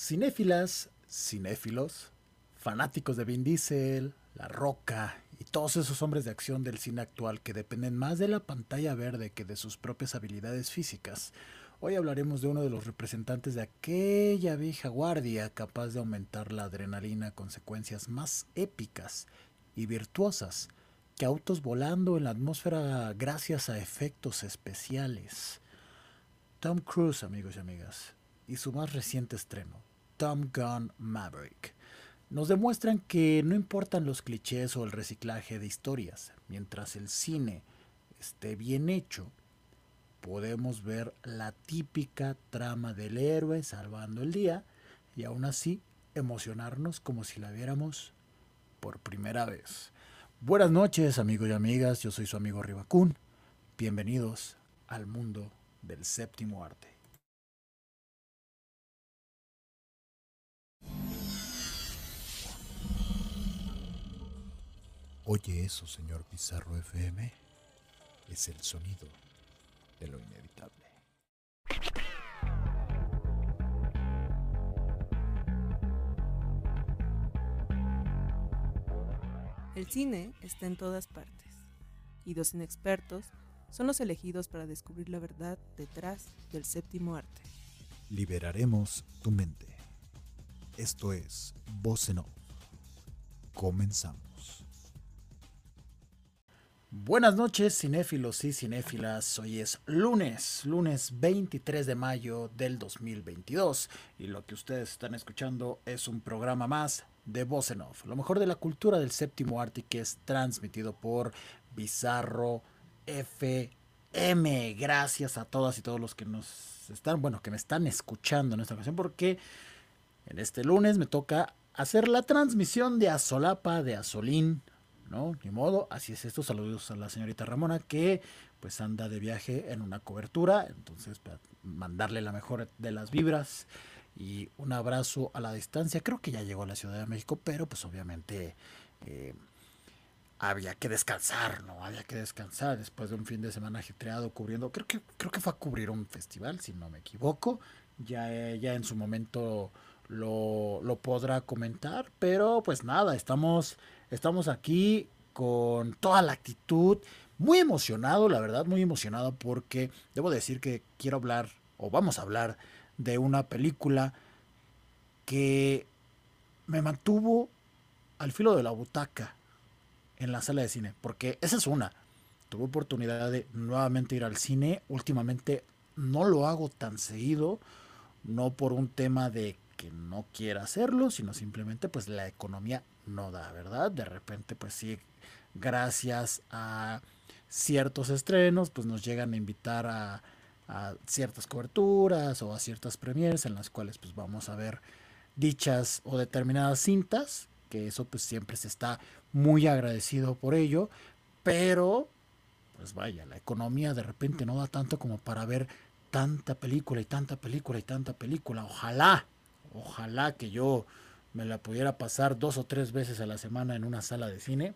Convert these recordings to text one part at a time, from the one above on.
Cinéfilas, cinéfilos, fanáticos de Vin Diesel, La Roca y todos esos hombres de acción del cine actual que dependen más de la pantalla verde que de sus propias habilidades físicas. Hoy hablaremos de uno de los representantes de aquella vieja guardia capaz de aumentar la adrenalina con secuencias más épicas y virtuosas que autos volando en la atmósfera gracias a efectos especiales. Tom Cruise, amigos y amigas, y su más reciente estreno, Tom Gun Maverick, nos demuestran que no importan los clichés o el reciclaje de historias, mientras el cine esté bien hecho, podemos ver la típica trama del héroe salvando el día y aún así emocionarnos como si la viéramos por primera vez. Buenas noches amigos y amigas, yo soy su amigo Ribacún. Bienvenidos al mundo del séptimo arte. Oye eso, señor Pizarro FM. Es el sonido de lo inevitable. El cine está en todas partes, y dos inexpertos son los elegidos para descubrir la verdad detrás del séptimo arte. Liberaremos tu mente. Esto es Voz en. Comenzamos. Buenas noches, cinéfilos y cinéfilas. Hoy es lunes, lunes 23 de mayo del 2022. Y lo que ustedes están escuchando es un programa más de Voz. Lo mejor de la cultura del séptimo arte que es transmitido por Bizarro FM. Gracias a todas y todos los que nos están, bueno, que me están escuchando en esta ocasión, porque en este lunes me toca hacer la transmisión de Azolapa, de Azolín, ¿no? Ni modo, así es esto. Saludos a la señorita Ramona que pues anda de viaje en una cobertura, entonces para mandarle la mejor de las vibras y un abrazo a la distancia. Creo que ya llegó a la Ciudad de México, pero pues obviamente eh, había que descansar, ¿no? Había que descansar después de un fin de semana agitreado cubriendo, creo que, creo que fue a cubrir un festival, si no me equivoco. Ya, ya en su momento lo, lo podrá comentar, pero pues nada, estamos Estamos aquí con toda la actitud, muy emocionado, la verdad, muy emocionado porque debo decir que quiero hablar, o vamos a hablar, de una película que me mantuvo al filo de la butaca en la sala de cine, porque esa es una. Tuve oportunidad de nuevamente ir al cine, últimamente no lo hago tan seguido, no por un tema de que no quiera hacerlo, sino simplemente pues la economía no da, ¿verdad? De repente, pues sí, gracias a ciertos estrenos, pues nos llegan a invitar a, ciertas coberturas o a ciertas premieres en las cuales pues vamos a ver dichas o determinadas cintas, que eso pues siempre se está muy agradecido por ello, pero pues vaya, la economía de repente no da tanto como para ver tanta película y tanta película y tanta película. Ojalá, ojalá que yo me la pudiera pasar dos o tres veces a la semana en una sala de cine,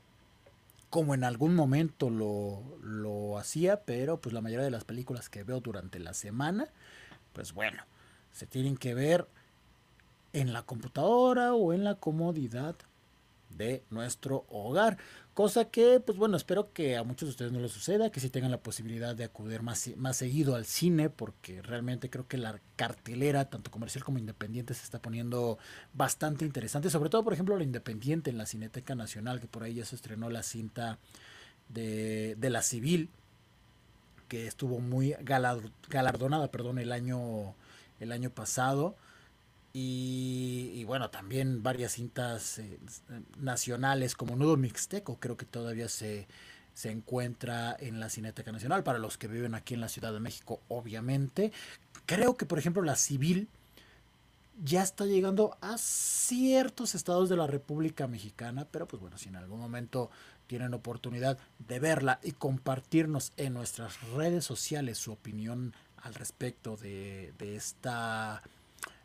como en algún momento lo, lo hacía, pero pues la mayoría de las películas que veo durante la semana, pues bueno, se tienen que ver en la computadora o en la comodidad de nuestro hogar. Cosa que, pues bueno, espero que a muchos de ustedes no les suceda, que si tengan la posibilidad de acudir más, más seguido al cine, porque realmente creo que la cartelera, tanto comercial como independiente, se está poniendo bastante interesante. Sobre todo, por ejemplo, la independiente en la Cineteca Nacional, que por ahí ya se estrenó la cinta de, de la civil, que estuvo muy galardonada, perdón, el año, el año pasado. Y, bueno, también varias cintas eh, nacionales como Nudo Mixteco, creo que todavía se, se encuentra en la Cineteca Nacional, para los que viven aquí en la Ciudad de México, obviamente. Creo que, por ejemplo, la Civil ya está llegando a ciertos estados de la República Mexicana, pero pues bueno, si en algún momento tienen oportunidad de verla y compartirnos en nuestras redes sociales su opinión al respecto de, de esta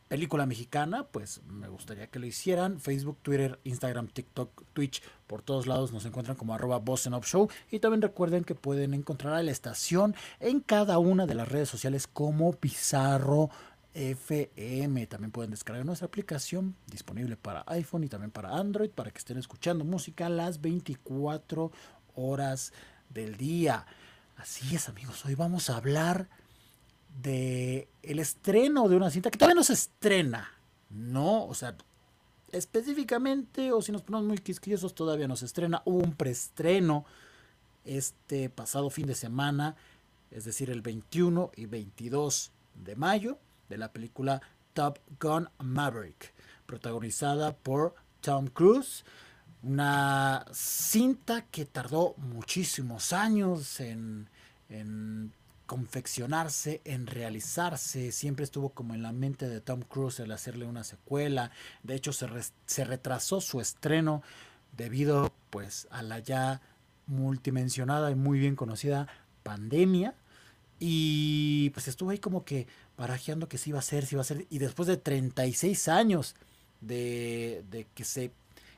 película mexicana, pues me gustaría que lo hicieran. Facebook, Twitter, Instagram, TikTok, Twitch, por todos lados nos encuentran como arroba Show. Y también recuerden que pueden encontrar a la estación en cada una de las redes sociales como Pizarro FM. También pueden descargar nuestra aplicación disponible para iPhone y también para Android para que estén escuchando música las 24 horas del día. Así es, amigos. Hoy vamos a hablar de el estreno de una cinta que todavía no se estrena, ¿no? O sea, específicamente, o si nos ponemos muy quisquillosos, todavía no se estrena. Hubo un preestreno este pasado fin de semana, es decir, el 21 y 22 de mayo, de la película Top Gun Maverick, protagonizada por Tom Cruise. Una cinta que tardó muchísimos años en, en confeccionarse, en realizarse. Siempre estuvo como en la mente de Tom Cruise el hacerle una secuela. De hecho, se, se retrasó su estreno debido pues a la ya multimensionada y muy bien conocida pandemia. Y pues estuvo ahí como que barajeando que sí iba a ser, sí iba a ser. Y después de 36 años de, de que se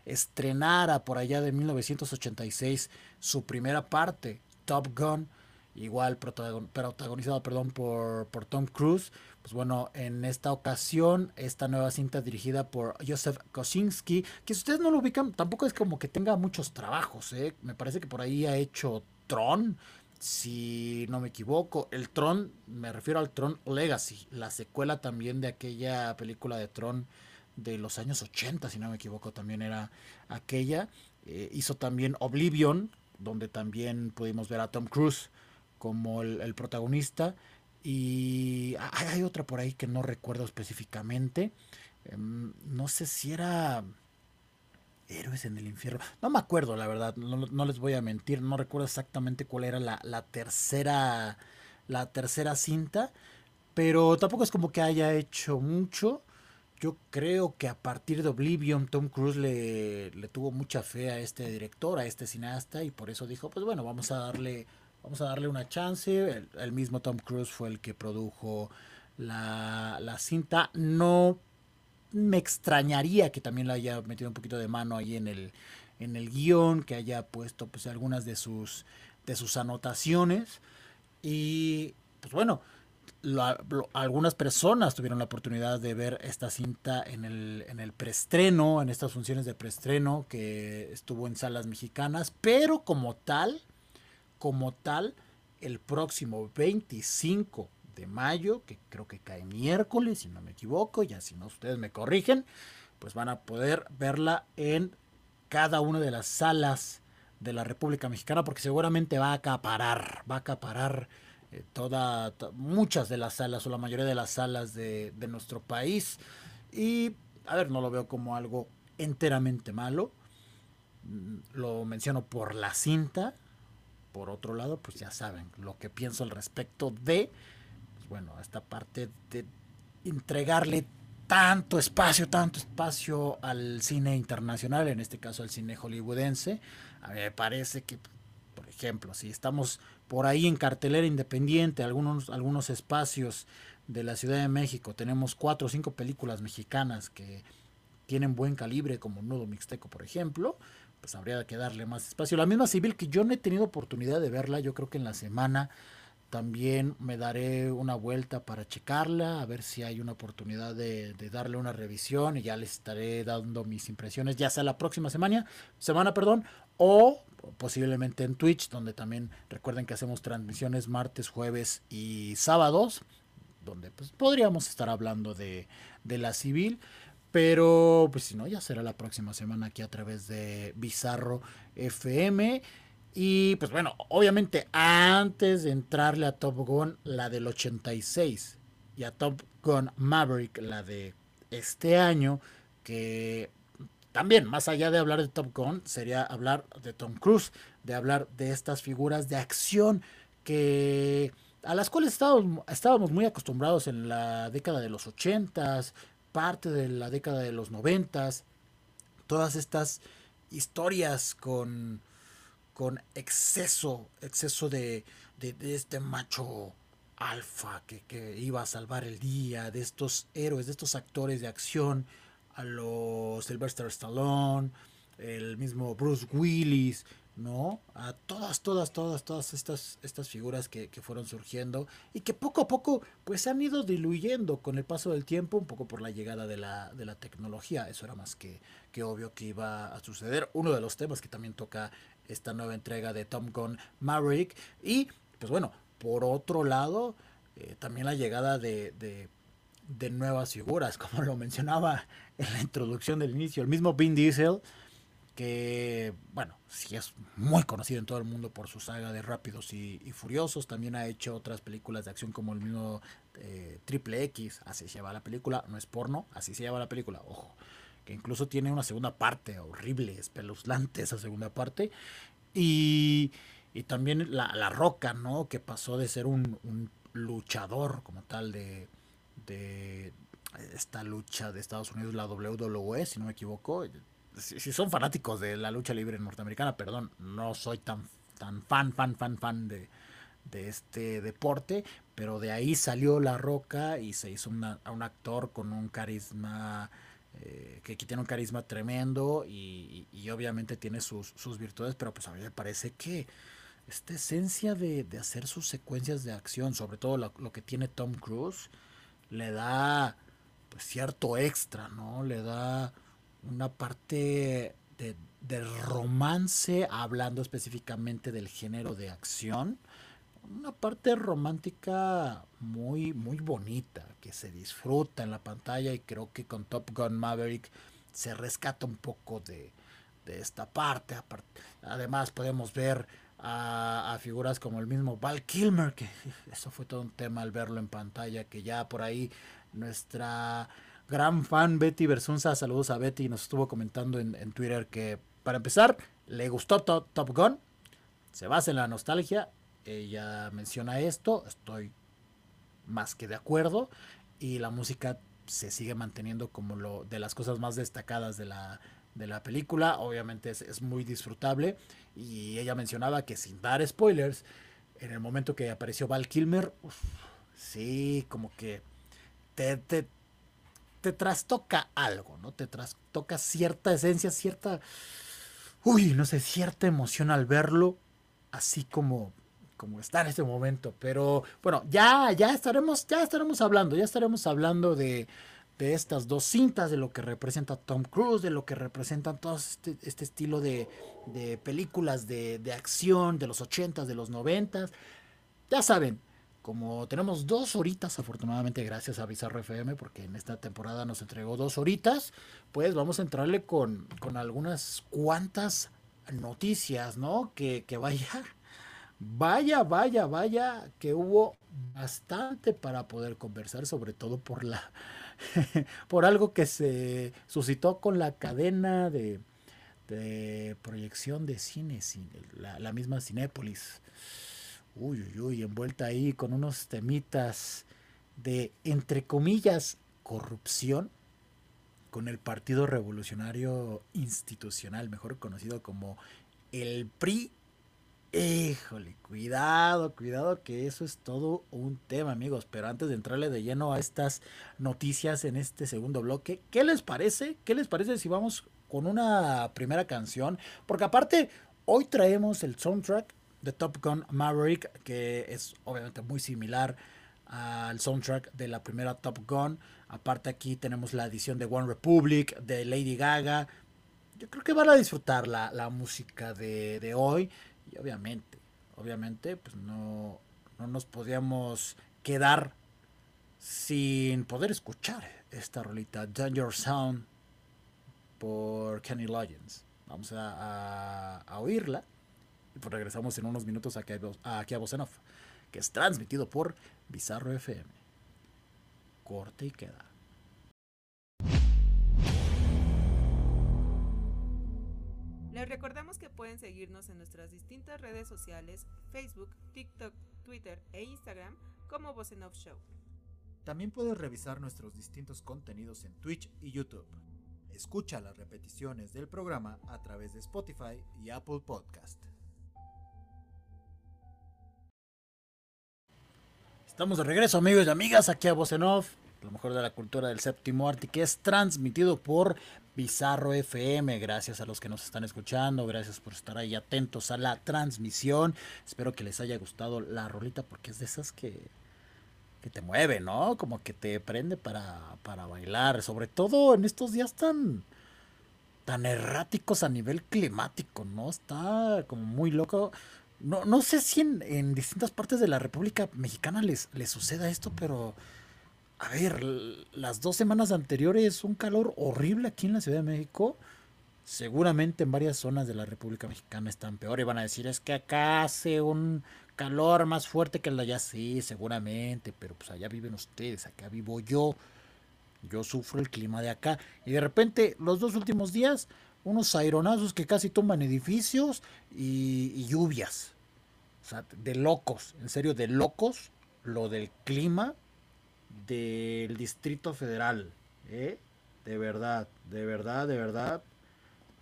estrenara por allá de 1986 su primera parte, Top Gun, igual protagonizado perdón, por, por, Tom Cruise. Pues bueno, en esta ocasión, esta nueva cinta dirigida por Joseph Kosinski, que si ustedes no lo ubican, tampoco es como que tenga muchos trabajos, ¿eh? me parece que por ahí ha hecho Tron, si no me equivoco, el Tron, me refiero al Tron Legacy, la secuela también de aquella película de Tron de los años 80, si no me equivoco, también era aquella. Eh, hizo también Oblivion, donde también pudimos ver a Tom Cruise como el, protagonista. Y hay, otra por ahí que no recuerdo específicamente. Em, no sé si era Héroes en el infierno. No me acuerdo, la verdad. No, les voy a mentir. No recuerdo exactamente cuál era la, la, tercera. La tercera cinta. Pero tampoco es como que haya hecho mucho. Yo creo que a partir de Oblivion Tom Cruise le, le tuvo mucha fe a este director, a este cineasta, y por eso dijo, pues bueno, vamos a darle Vamos a darle una chance. El, mismo Tom Cruise fue el que produjo la, cinta. No me extrañaría que también le haya metido un poquito de mano ahí en el, en el guion, que haya puesto pues algunas de sus, de sus anotaciones. Y pues bueno, algunas personas tuvieron la oportunidad de ver esta cinta en el, en el preestreno, en estas funciones de preestreno que estuvo en salas mexicanas, pero como tal, como tal el próximo 25 de mayo, que creo que cae miércoles, si no me equivoco, ya si no ustedes me corrigen, pues van a poder verla en cada una de las salas de la República Mexicana, porque seguramente va a acaparar, va a acaparar eh, muchas de las salas o la mayoría de las salas de, de nuestro país. Y, a ver, no lo veo como algo enteramente malo. Mm, lo menciono por la cinta, por otro lado, pues ya saben lo que pienso al respecto de, pues bueno, esta parte de entregarle tanto espacio, tanto espacio al cine internacional, en este caso al cine hollywoodense. A mí me parece que, por ejemplo, si estamos por ahí en cartelera independiente, algunos, algunos espacios de la Ciudad de México, tenemos cuatro o cinco películas mexicanas que tienen buen calibre, como Nudo Mixteco, por ejemplo, pues habría que darle más espacio. La misma civil que yo no he tenido oportunidad de verla, yo creo que en la semana también me daré una vuelta para checarla, a ver si hay una oportunidad de, darle una revisión y ya les estaré dando mis impresiones, ya sea la próxima semana, semana, perdón, o posiblemente en Twitch, donde también recuerden que hacemos transmisiones martes, jueves y sábados, donde pues podríamos estar hablando de, de la civil. Pero, pues si no, ya será la próxima semana aquí a través de Bizarro FM. Y pues bueno, obviamente antes de entrarle a Top Gun, la del 86, y a Top Gun Maverick, la de este año, que también, más allá de hablar de Top Gun, sería hablar de Tom Cruise, de hablar de estas figuras de acción que a las cuales estábamos, estábamos muy acostumbrados en la década de los 80s, parte de la década de los noventas, todas estas historias con, con exceso, exceso de, de, este macho alfa que, que, iba a salvar el día, de estos héroes, de estos actores de acción, a los Sylvester Stallone, el mismo Bruce Willis, ¿no? A todas, todas, todas, todas estas, estas figuras que, fueron surgiendo y que poco a poco pues se han ido diluyendo con el paso del tiempo, un poco por la llegada de la, de la tecnología. Eso era más que, que obvio que iba a suceder. Uno de los temas que también toca esta nueva entrega de Tom Gunn Maverick. Y pues bueno, por otro lado, eh, también la llegada de, de, de nuevas figuras, como lo mencionaba en la introducción del inicio, el mismo Vin Diesel que, bueno, sí es muy conocido en todo el mundo por su saga de Rápidos y, Furiosos. También ha hecho otras películas de acción como el mismo eh, Triple X, así se llama la película, no es porno, así se llama la película, ojo. Que incluso tiene una segunda parte horrible, espeluznante esa segunda parte. Y, y también la, la, Roca, ¿no? Que pasó de ser un, un luchador como tal de, de esta lucha de Estados Unidos, la WWE, si no me equivoco si, son fanáticos de la lucha libre norteamericana, perdón, no soy tan, tan fan, fan, fan, fan de, este deporte, pero de ahí salió La Roca y se hizo a un actor con un carisma, eh, que, tiene un carisma tremendo y, obviamente tiene sus, virtudes, pero pues a mí me parece que esta esencia de, hacer sus secuencias de acción, sobre todo lo, lo que tiene Tom Cruise, le da pues, cierto extra, ¿no? Le da una parte de, romance, hablando específicamente del género de acción. Una parte romántica muy, muy bonita, que se disfruta en la pantalla y creo que con Top Gun Maverick se rescata un poco de, esta parte. Además podemos ver a, a, figuras como el mismo Val Kilmer, que eso fue todo un tema al verlo en pantalla, que ya por ahí nuestra gran fan Betty Versunza, saludos a Betty, nos estuvo comentando en, Twitter que para empezar le gustó Top, Gun, se basa en la nostalgia, ella menciona esto, estoy más que de acuerdo. Y la música se sigue manteniendo como lo de las cosas más destacadas de la, de la película, obviamente es, muy disfrutable. Y ella mencionaba que sin dar spoilers, en el momento que apareció Val Kilmer, sí, como que te, te, te trastoca algo, ¿no? Te trastoca cierta esencia, cierta, uy, no sé, cierta emoción al verlo, así como, como está en este momento. Pero bueno, ya, ya estaremos, ya estaremos hablando, ya estaremos hablando de, de estas dos cintas, de lo que representa Tom Cruise, de lo que representan todo este, este estilo de, de películas de, de, acción de los 80s, de los 90s. Ya saben, como tenemos dos horitas, afortunadamente gracias a Bizarro FM, porque en esta temporada nos entregó dos horitas, pues vamos a entrarle con, algunas cuantas noticias, ¿no? Que, que vaya, vaya, vaya, vaya, que hubo bastante para poder conversar, sobre todo por la, por algo que se suscitó con la cadena de, de proyección de cine, la, la misma Cinépolis uy, uy, uy, envuelta ahí con unos temitas de, entre comillas, corrupción con el Partido Revolucionario Institucional, mejor conocido como el PRI. Híjole, cuidado, cuidado, que eso es todo un tema, amigos. Pero antes de entrarle de lleno a estas noticias en este segundo bloque, ¿qué les parece? ¿Qué les parece si vamos con una primera canción? Porque aparte, hoy traemos el soundtrack de Top Gun Maverick, que es obviamente muy similar al soundtrack de la primera Top Gun. Aparte aquí tenemos la edición de One Republic, de Lady Gaga. Yo creo que van a disfrutar la, música de, hoy. Y obviamente, obviamente, pues no, no nos podíamos quedar sin poder escuchar esta rolita, Danger Sound, por Kenny Loggins. Vamos a, a oírla pues regresamos en unos minutos aquí a, aquí a que es transmitido por Bizarro FM. Corte y queda. Les recordamos que pueden seguirnos en nuestras distintas redes sociales, Facebook, TikTok, Twitter e Instagram como Voz Show. También puedes revisar nuestros distintos contenidos en Twitch y YouTube. Escucha las repeticiones del programa a través de Spotify y Apple Podcast. Estamos de regreso, amigos y amigas, aquí a Voz lo mejor de la cultura del séptimo arte, que es transmitido por Bizarro FM. Gracias a los que nos están escuchando, gracias por estar ahí atentos a la transmisión. Espero que les haya gustado la rolita porque es de esas que, que te mueve, ¿no? Como que te prende para, para bailar, sobre todo en estos días tan tan erráticos a nivel climático, ¿no? Está como muy loco. No, no sé si en, distintas partes de la República Mexicana les, les suceda esto, pero a ver, las dos semanas anteriores un calor horrible aquí en la Ciudad de México. Seguramente en varias zonas de la República Mexicana están peor y van a decir es que acá hace un calor más fuerte que el de allá. Sí, seguramente, pero pues allá viven ustedes, acá vivo yo. Yo sufro el clima de acá. Y de repente, los dos últimos días, unos aironazos que casi toman edificios y, lluvias. O sea, de locos, en serio, de locos, lo del clima del Distrito Federal. ¿eh? De verdad, de verdad, de verdad.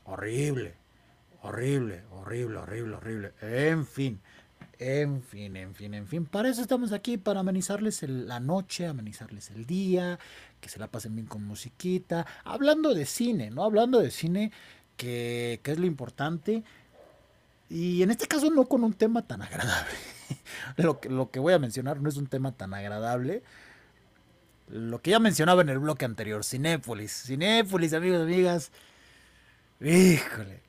Horrible, horrible, horrible, horrible, horrible. En fin, en fin, en fin, en fin. Para eso estamos aquí, para amenizarles la noche, amenizarles el día, que se la pasen bien con musiquita. Hablando de cine, ¿no? Hablando de cine, que, que es lo importante. Y en este caso no con un tema tan agradable. lo, que, lo que voy a mencionar no es un tema tan agradable lo que ya mencionaba en el bloque anterior, Cinépolis. Cinépolis, amigos amigas. Híjole.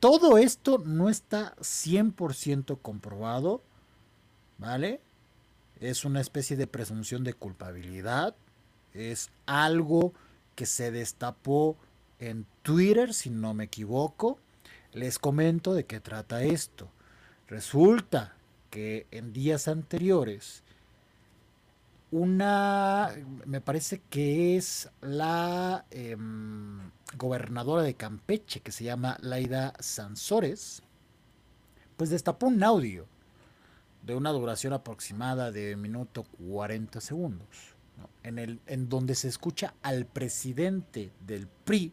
Todo esto no está 100% comprobado, ¿vale? Es una especie de presunción de culpabilidad. Es algo que se destapó en Twitter, si no me equivoco. Les comento de qué trata esto. Resulta que en días anteriores una, me parece que es la em, gobernadora de Campeche, que se llama Laida Sansores, pues destapó un audio de una duración aproximada de minuto 40 segundos, en, el, en donde se escucha al presidente del PRI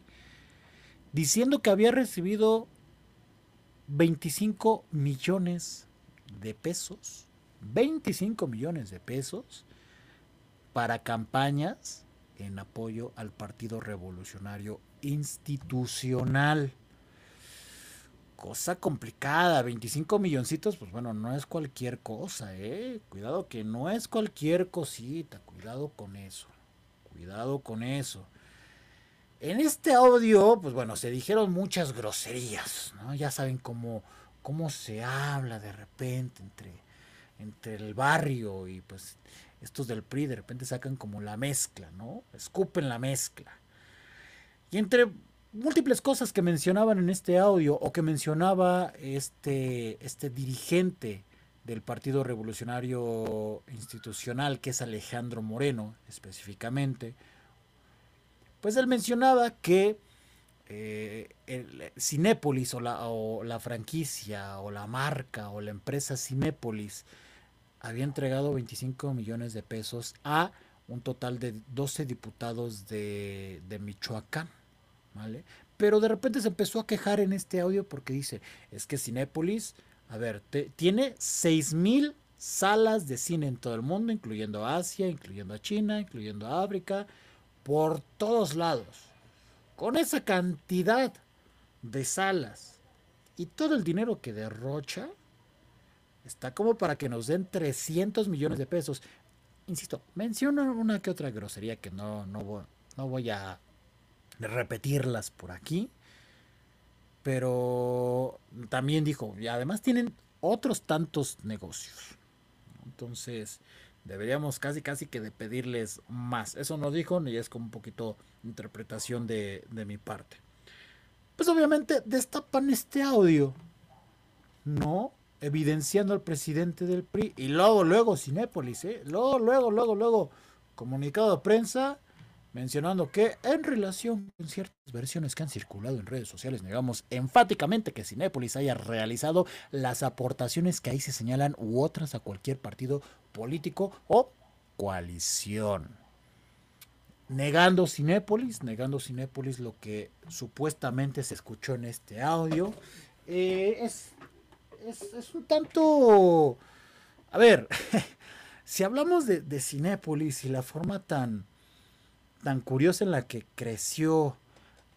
diciendo que había recibido 25 millones de pesos, 25 millones de pesos, para campañas en apoyo al Partido Revolucionario Institucional. Cosa complicada, 25 milloncitos, pues bueno, no es cualquier cosa, ¿eh? Cuidado que no es cualquier cosita, cuidado con eso, cuidado con eso. En este audio, pues bueno, se dijeron muchas groserías, ¿no? Ya saben cómo, cómo se habla de repente entre, entre el barrio y pues estos del PRI de repente sacan como la mezcla, ¿no? Escupen la mezcla. Y entre múltiples cosas que mencionaban en este audio o que mencionaba este, este dirigente del Partido Revolucionario Institucional, que es Alejandro Moreno específicamente, pues él mencionaba que eh, Cinépolis o la, o la franquicia o la marca o la empresa Cinépolis había entregado 25 millones de pesos a un total de 12 diputados de, Michoacán, ¿vale? Pero de repente se empezó a quejar en este audio porque dice, es que Cinépolis, a ver, tiene 6 mil salas de cine en todo el mundo, incluyendo Asia, incluyendo a China, incluyendo África, por todos lados. Con esa cantidad de salas y todo el dinero que derrocha, Está como para que nos den 300 millones de pesos. Insisto, menciono una que otra grosería que no, no, no voy a repetirlas por aquí. Pero también dijo, y además tienen otros tantos negocios. Entonces, deberíamos casi casi que de pedirles más. Eso no dijo, y es como un poquito interpretación de, de mi parte. Pues obviamente destapan este audio. No evidenciando al presidente del PRI. Y luego, luego, Cinépolis, ¿eh? Luego, luego, luego, luego, comunicado de prensa mencionando que en relación con ciertas versiones que han circulado en redes sociales, negamos enfáticamente que Cinépolis haya realizado las aportaciones que ahí se señalan u otras a cualquier partido político o coalición. Negando Cinépolis, negando Cinépolis lo que supuestamente se escuchó en este audio. Eh, es es, un tanto... A ver, si hablamos de, de y la forma tan, tan curiosa en la que creció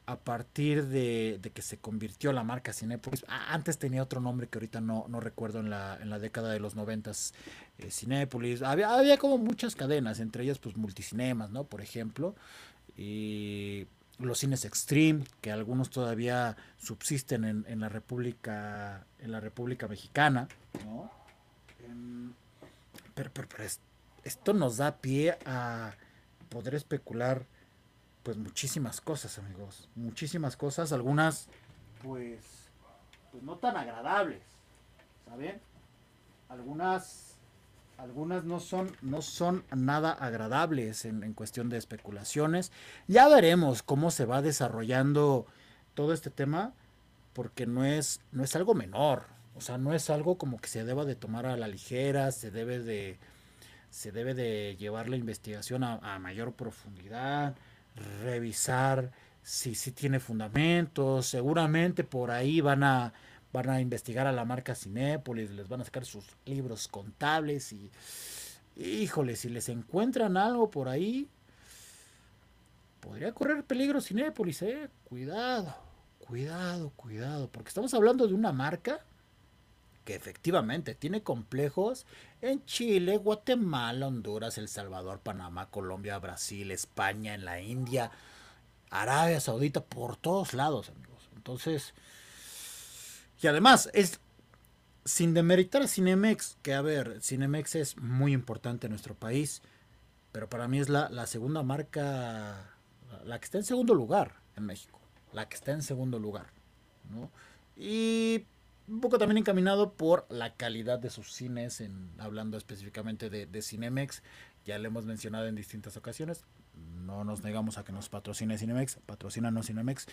a partir de, que se convirtió la marca Cinépolis. antes tenía otro nombre que ahorita no, no recuerdo en la, en la década de los noventas. Eh, Cinépolis. Había, había como muchas cadenas, entre ellas pues multicinemas, ¿no? Por ejemplo. Y los cines Extreme, que algunos todavía subsisten en, en la República, en la República Mexicana, ¿no? pero, pero, pero esto nos da pie a poder especular pues muchísimas cosas, amigos. Muchísimas cosas, algunas pues, pues no tan agradables, ¿saben? Algunas algunas no son, no son nada agradables en, en, cuestión de especulaciones. Ya veremos cómo se va desarrollando todo este tema, porque no es, no es algo menor. O sea, no es algo como que se deba de tomar a la ligera, se debe de, se debe de llevar la investigación a, mayor profundidad revisar si, si tiene fundamentos, seguramente por ahí van a, van a investigar a la marca Cinépolis, les van a sacar sus libros contables y, híjole, si les encuentran algo por ahí, podría correr peligro Cinépolis, eh, cuidado, cuidado, cuidado, porque estamos hablando de una marca que efectivamente tiene complejos en Chile, Guatemala, Honduras, El Salvador, Panamá, Colombia, Brasil, España, en la India, Arabia Saudita, por todos lados, amigos. Entonces, y además es sin demeritar a Cinemex, que a ver, Cinemex es muy importante en nuestro país, pero para mí es la, la segunda marca, la que está en segundo lugar en México, la que está en segundo lugar, ¿no? Y un poco también encaminado por la calidad de sus cines, en, hablando específicamente de, Cinemex, ya le hemos mencionado en distintas ocasiones, no nos negamos a que nos patrocine Cinemex, patrocínanos Cinemex,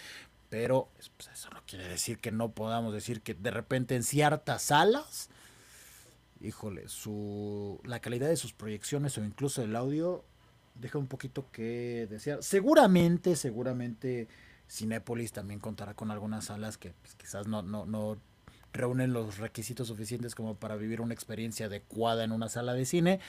pero pues, eso no quiere decir que no podamos decir que de repente en ciertas salas, híjole, su, la calidad de sus proyecciones o incluso el audio deja un poquito que desear. Seguramente, seguramente Cinépolis también contará con algunas salas que pues, quizás no, no, no reúnen los requisitos suficientes como para vivir una experiencia adecuada en una sala de cine.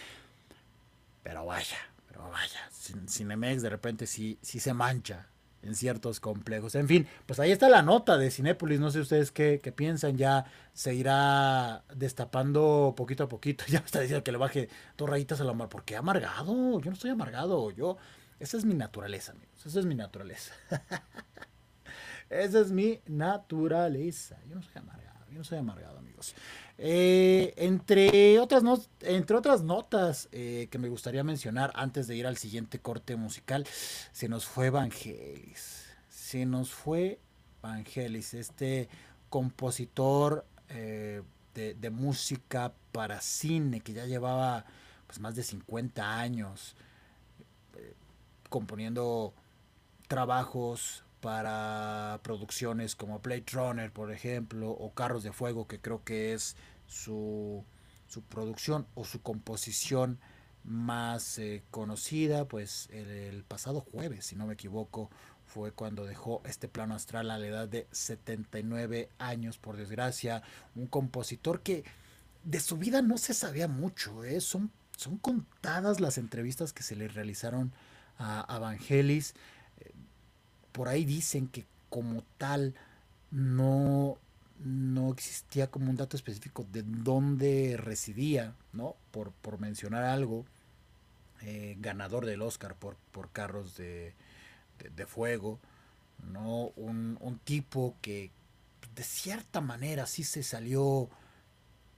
Pero vaya, pero vaya, Cinemex de repente sí, sí se mancha en ciertos complejos. En fin, pues ahí está la nota de Cinépolis. No sé ustedes qué, qué, piensan. Ya se irá destapando poquito a poquito. Ya me está diciendo que le baje dos rayitas a la mar. ¿Por qué amargado? Yo no estoy amargado. Yo, esa es mi naturaleza, amigos. Esa es mi naturaleza. esa es mi naturaleza. Yo no soy amargado. Yo no soy amargado, amigos. Eh, entre, otras entre otras notas eh, que me gustaría mencionar antes de ir al siguiente corte musical, se nos fue Vangelis. Se nos fue Vangelis, este compositor eh, de, música para cine que ya llevaba pues, más de 50 años componiendo trabajos para producciones como Blade Runner, por ejemplo, o Carros de Fuego, que creo que es su, su producción o su composición más eh, conocida, pues el, pasado jueves, si no me equivoco, fue cuando dejó este plano astral a la edad de 79 años, por desgracia, un compositor que de su vida no se sabía mucho, ¿eh? son, son contadas las entrevistas que se le realizaron a Evangelis, por ahí dicen que como tal no, no existía como un dato específico de dónde residía, ¿no? Por, por mencionar algo, eh, ganador del Oscar por, por Carros de, de, Fuego, ¿no? Un, un, tipo que de cierta manera sí se salió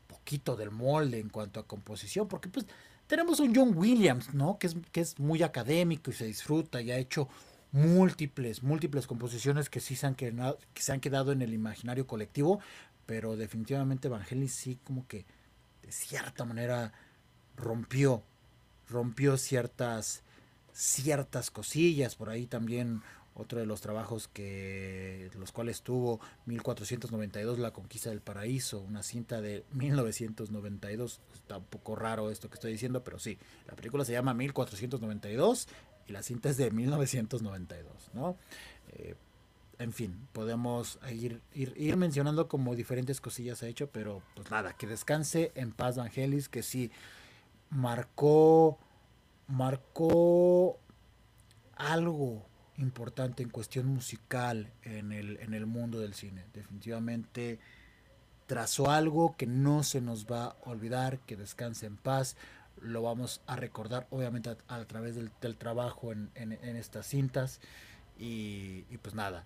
poquito del molde en cuanto a composición, porque pues tenemos un John Williams, ¿no? Que es, que es muy académico y se disfruta y ha hecho múltiples, múltiples composiciones que sí se han quedado, que se han quedado en el imaginario colectivo, pero definitivamente Evangelis sí como que de cierta manera rompió, rompió ciertas, ciertas cosillas, por ahí también otro de los trabajos que los cuales tuvo 1492 La conquista del paraíso, una cinta de 1992, está un poco raro esto que estoy diciendo, pero sí, la película se llama 1492 y la cinta es de 1992, ¿no? Eh, en fin, podemos ir, ir, mencionando como diferentes cosillas ha hecho, pero pues nada, que descanse en paz Vangelis, que sí marcó, marcó algo importante en cuestión musical en el, en el mundo del cine. Definitivamente trazó algo que no se nos va a olvidar, que descanse en paz. Lo vamos a recordar obviamente a, través del, trabajo en, estas cintas. Y, pues nada.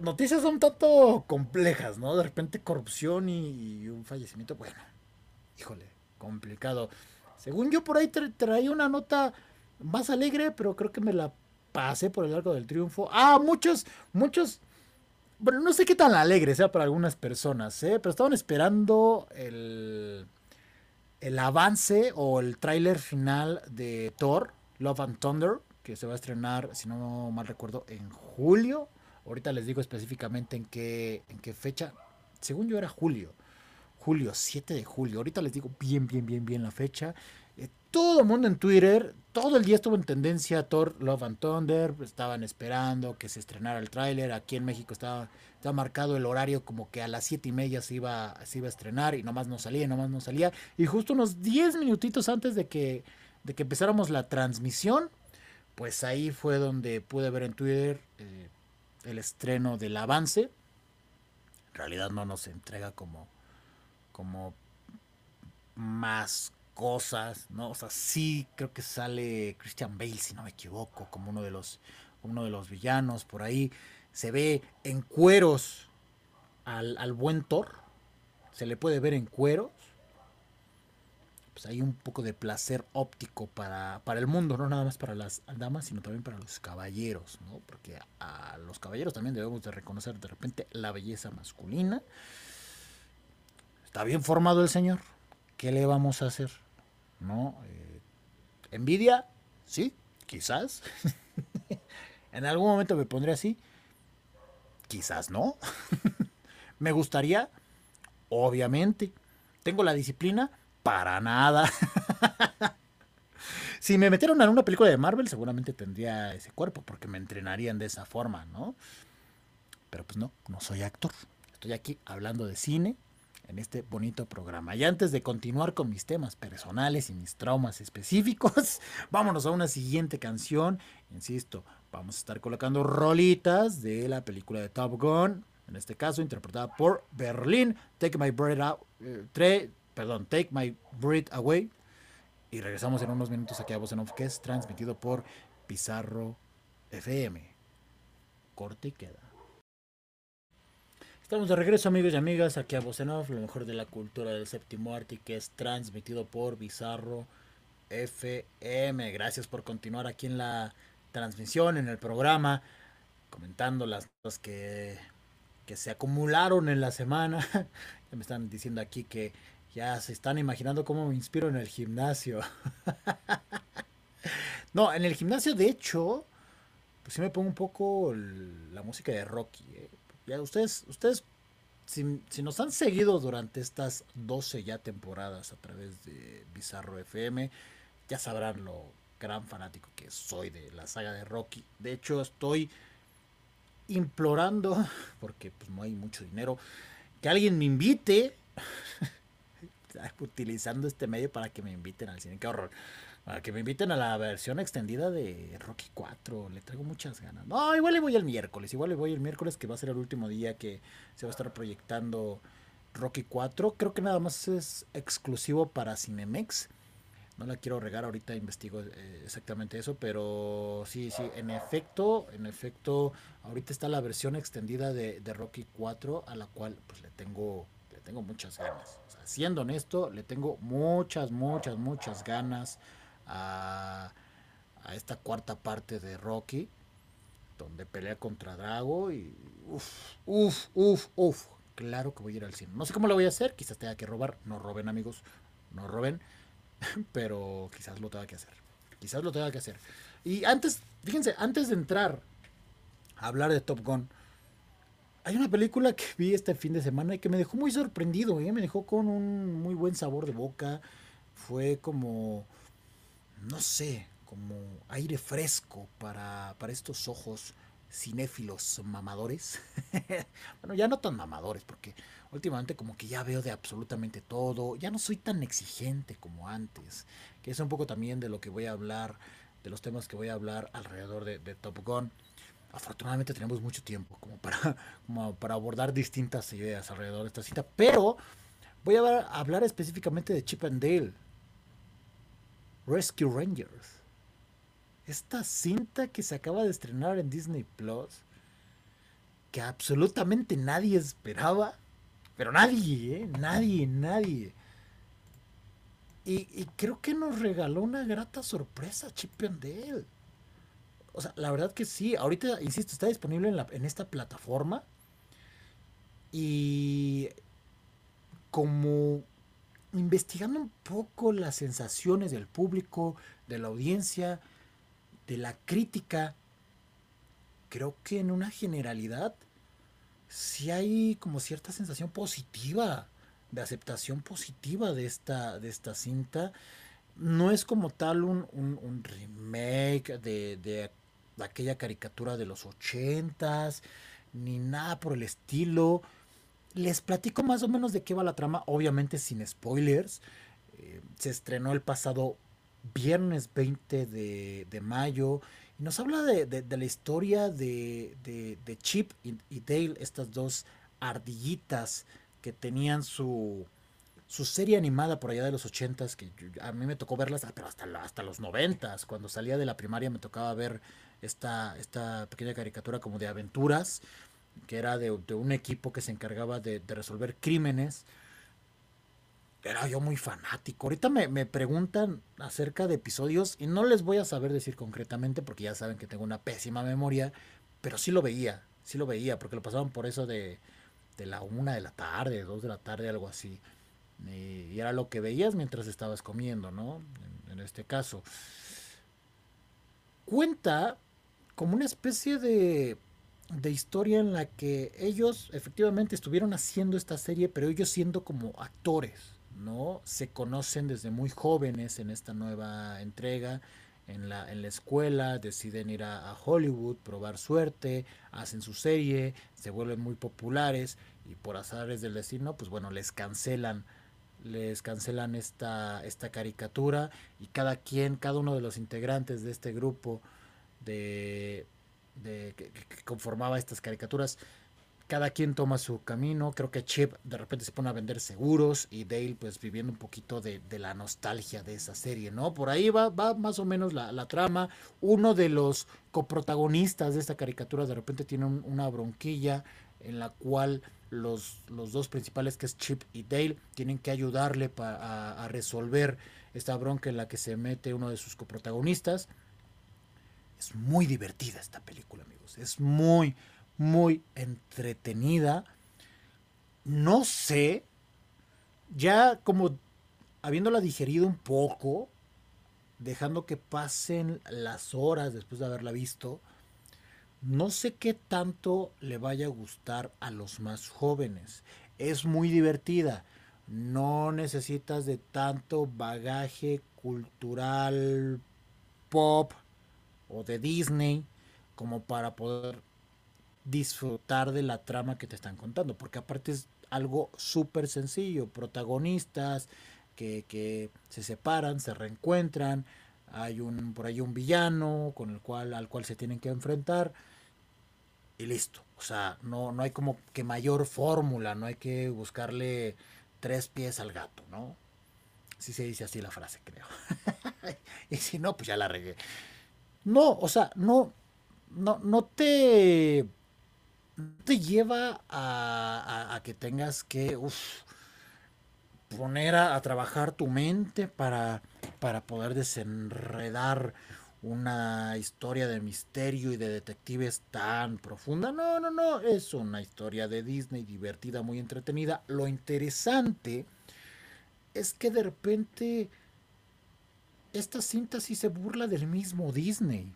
noticias un tanto complejas, ¿no? De repente corrupción y, un fallecimiento. Bueno, híjole, complicado. Según yo por ahí traía una nota más alegre, pero creo que me la pasé por el arco del triunfo. Ah, muchos, muchos bueno, no sé qué tan alegre sea para algunas personas, ¿eh? pero estaban esperando el, el avance o el tráiler final de Thor, Love and Thunder, que se va a estrenar, si no mal recuerdo, en julio. Ahorita les digo específicamente en qué, en qué fecha. Según yo era julio. Julio, 7 de julio. Ahorita les digo bien, bien, bien, bien la fecha. Todo el mundo en Twitter, todo el día estuvo en tendencia Thor Love and Thunder, estaban esperando que se estrenara el tráiler, aquí en México estaba, estaba, marcado el horario como que a las siete y media se iba, se iba a estrenar y nomás no salía, nomás no salía, y justo unos 10 minutitos antes de que, de que empezáramos la transmisión, pues ahí fue donde pude ver en Twitter eh, el estreno del avance, en realidad no nos entrega como, como más cosas, ¿no? O sea, sí creo que sale Christian Bale, si no me equivoco, como uno de los, uno de los villanos por ahí. Se ve en cueros al, buen Thor. Se le puede ver en cueros. Pues hay un poco de placer óptico para, para el mundo, no nada más para las damas, sino también para los caballeros, ¿no? Porque a los caballeros también debemos de reconocer de repente la belleza masculina. Está bien formado el señor. ¿Qué le vamos a hacer? ¿No? Eh, envidia, sí, quizás. en algún momento me pondré así, quizás no. me gustaría, obviamente. Tengo la disciplina, para nada. si me metieron en una película de Marvel, seguramente tendría ese cuerpo, porque me entrenarían de esa forma, ¿no? Pero pues no, no soy actor. Estoy aquí hablando de cine, en este bonito programa. Y antes de continuar con mis temas personales y mis traumas específicos, vámonos a una siguiente canción. Insisto, vamos a estar colocando rolitas de la película de Top Gun, en este caso interpretada por Berlin, Take My Breath Out, eh, perdón, Take My Breath Away. Y regresamos en unos minutos aquí a Voz en Off, que es transmitido por Pizarro FM. Corte y queda. Estamos de regreso amigos y amigas aquí a Off, lo mejor de la cultura del séptimo arte que es transmitido por Bizarro FM. Gracias por continuar aquí en la transmisión, en el programa, comentando las cosas que, que se acumularon en la semana. ya me están diciendo aquí que ya se están imaginando cómo me inspiro en el gimnasio. no, en el gimnasio de hecho, pues sí me pongo un poco la música de Rocky. ¿eh? Ustedes, ustedes si, nos han seguido durante estas 12 ya temporadas a través de Bizarro FM, ya sabrán lo gran fanático que soy de la saga de Rocky. De hecho, estoy implorando, porque pues no hay mucho dinero, que alguien me invite, utilizando este medio para que me inviten al cine. Qué horror. Para que me inviten a la versión extendida de Rocky 4. Le traigo muchas ganas. No, igual le voy el miércoles. Igual le voy el miércoles, que va a ser el último día que se va a estar proyectando Rocky 4. Creo que nada más es exclusivo para Cinemex. No la quiero regar, ahorita investigo eh, exactamente eso, pero sí, sí, en efecto, en efecto, ahorita está la versión extendida de, de Rocky 4, a la cual pues le tengo, le tengo muchas ganas. Siendo honesto, le tengo muchas, muchas, muchas ganas a, esta cuarta parte de Rocky, donde pelea contra Drago y uff, uff, uff, uff. Claro que voy a ir al cine. No sé cómo lo voy a hacer, quizás tenga que robar. No roben, amigos, no roben. Pero quizás lo tenga que hacer. Quizás lo tenga que hacer. Y antes, fíjense, antes de entrar a hablar de Top Gun, hay una película que vi este fin de semana y que me dejó muy sorprendido, ¿eh? me dejó con un muy buen sabor de boca. Fue como no sé, como aire fresco para, para estos ojos cinéfilos mamadores. bueno, ya no tan mamadores, porque últimamente como que ya veo de absolutamente todo, ya no soy tan exigente como antes, que es un poco también de lo que voy a hablar de los temas que voy a hablar alrededor de, Top Gun. Afortunadamente tenemos mucho tiempo como para, para abordar distintas ideas alrededor de esta cinta, pero voy a hablar específicamente de Chip and Dale, Rescue Rangers. Esta cinta que se acaba de estrenar en Disney Plus, que absolutamente nadie esperaba, pero nadie, ¿eh? nadie, nadie. Y, creo que nos regaló una grata sorpresa Chip Dale. O sea, la verdad que sí. Ahorita, insisto, está disponible en esta plataforma. Y como investigando un poco las sensaciones del público, de la audiencia, de la crítica, creo que en una generalidad sí hay como cierta sensación positiva de aceptación positiva de esta, de esta cinta. No es como tal un, un, remake de, de, aquella caricatura de los ochentas, ni nada por el estilo. Les platico más o menos de qué va la trama, obviamente sin spoilers. Eh, se estrenó el pasado viernes 20 de, mayo y nos habla de, la historia de, Chip y, Dale, estas dos ardillitas que tenían su, su serie animada por allá de los ochentas, que a mí me tocó verlas, pero hasta, los noventas, cuando salía de la primaria me tocaba ver esta, esta pequeña caricatura como de aventuras, que era de, un equipo que se encargaba de, resolver crímenes. Era yo muy fanático. Ahorita me, me, preguntan acerca de episodios y no les voy a saber decir concretamente porque ya saben que tengo una pésima memoria, pero sí lo veía, sí lo veía, porque lo pasaban por eso de, de la una de la tarde, dos de la tarde, algo así. Y, era lo que veías mientras estabas comiendo, ¿no? En, este caso. Cuenta como una especie de, de historia en la que ellos efectivamente estuvieron haciendo esta serie, pero ellos siendo como actores, ¿no? Se conocen desde muy jóvenes en esta nueva entrega en la, en la escuela, deciden ir a, Hollywood, probar suerte, hacen su serie, se vuelven muy populares y por azares del destino, pues bueno, les cancelan les cancelan esta, esta caricatura y cada quien, cada uno de los integrantes de este grupo de, de que, conformaba estas caricaturas cada quien toma su camino. Creo que Chip de repente se pone a vender seguros y Dale pues viviendo un poquito de, la nostalgia de esa serie, ¿no? Por ahí va, va más o menos la, trama. Uno de los coprotagonistas de esta caricatura de repente tiene una bronquilla en la cual los, los, dos principales, que es Chip y Dale, tienen que ayudarle a, a resolver esta bronca en la que se mete uno de sus coprotagonistas. Es muy divertida esta película, amigos. Es muy, muy entretenida. No sé, ya como habiéndola digerido un poco, dejando que pasen las horas después de haberla visto, no sé qué tanto le vaya a gustar a los más jóvenes. Es muy divertida. No necesitas de tanto bagaje cultural pop o de Disney como para poder disfrutar de la trama que te están contando, porque aparte es algo súper sencillo, protagonistas que, se separan, se reencuentran, hay un por ahí un villano con el cual al cual se tienen que enfrentar y listo. O sea, no, no hay como que mayor fórmula, no hay que buscarle tres pies al gato, ¿no? Si se dice así la frase, creo. y si no, pues ya la regué. No, o sea, no, no, no te te lleva a, que tengas que poner a, trabajar tu mente para, para poder desenredar una historia de misterio y de detectives tan profunda. No, no, no, es una historia de Disney divertida, muy entretenida. Lo interesante es que de repente esta cinta sí se burla del mismo Disney.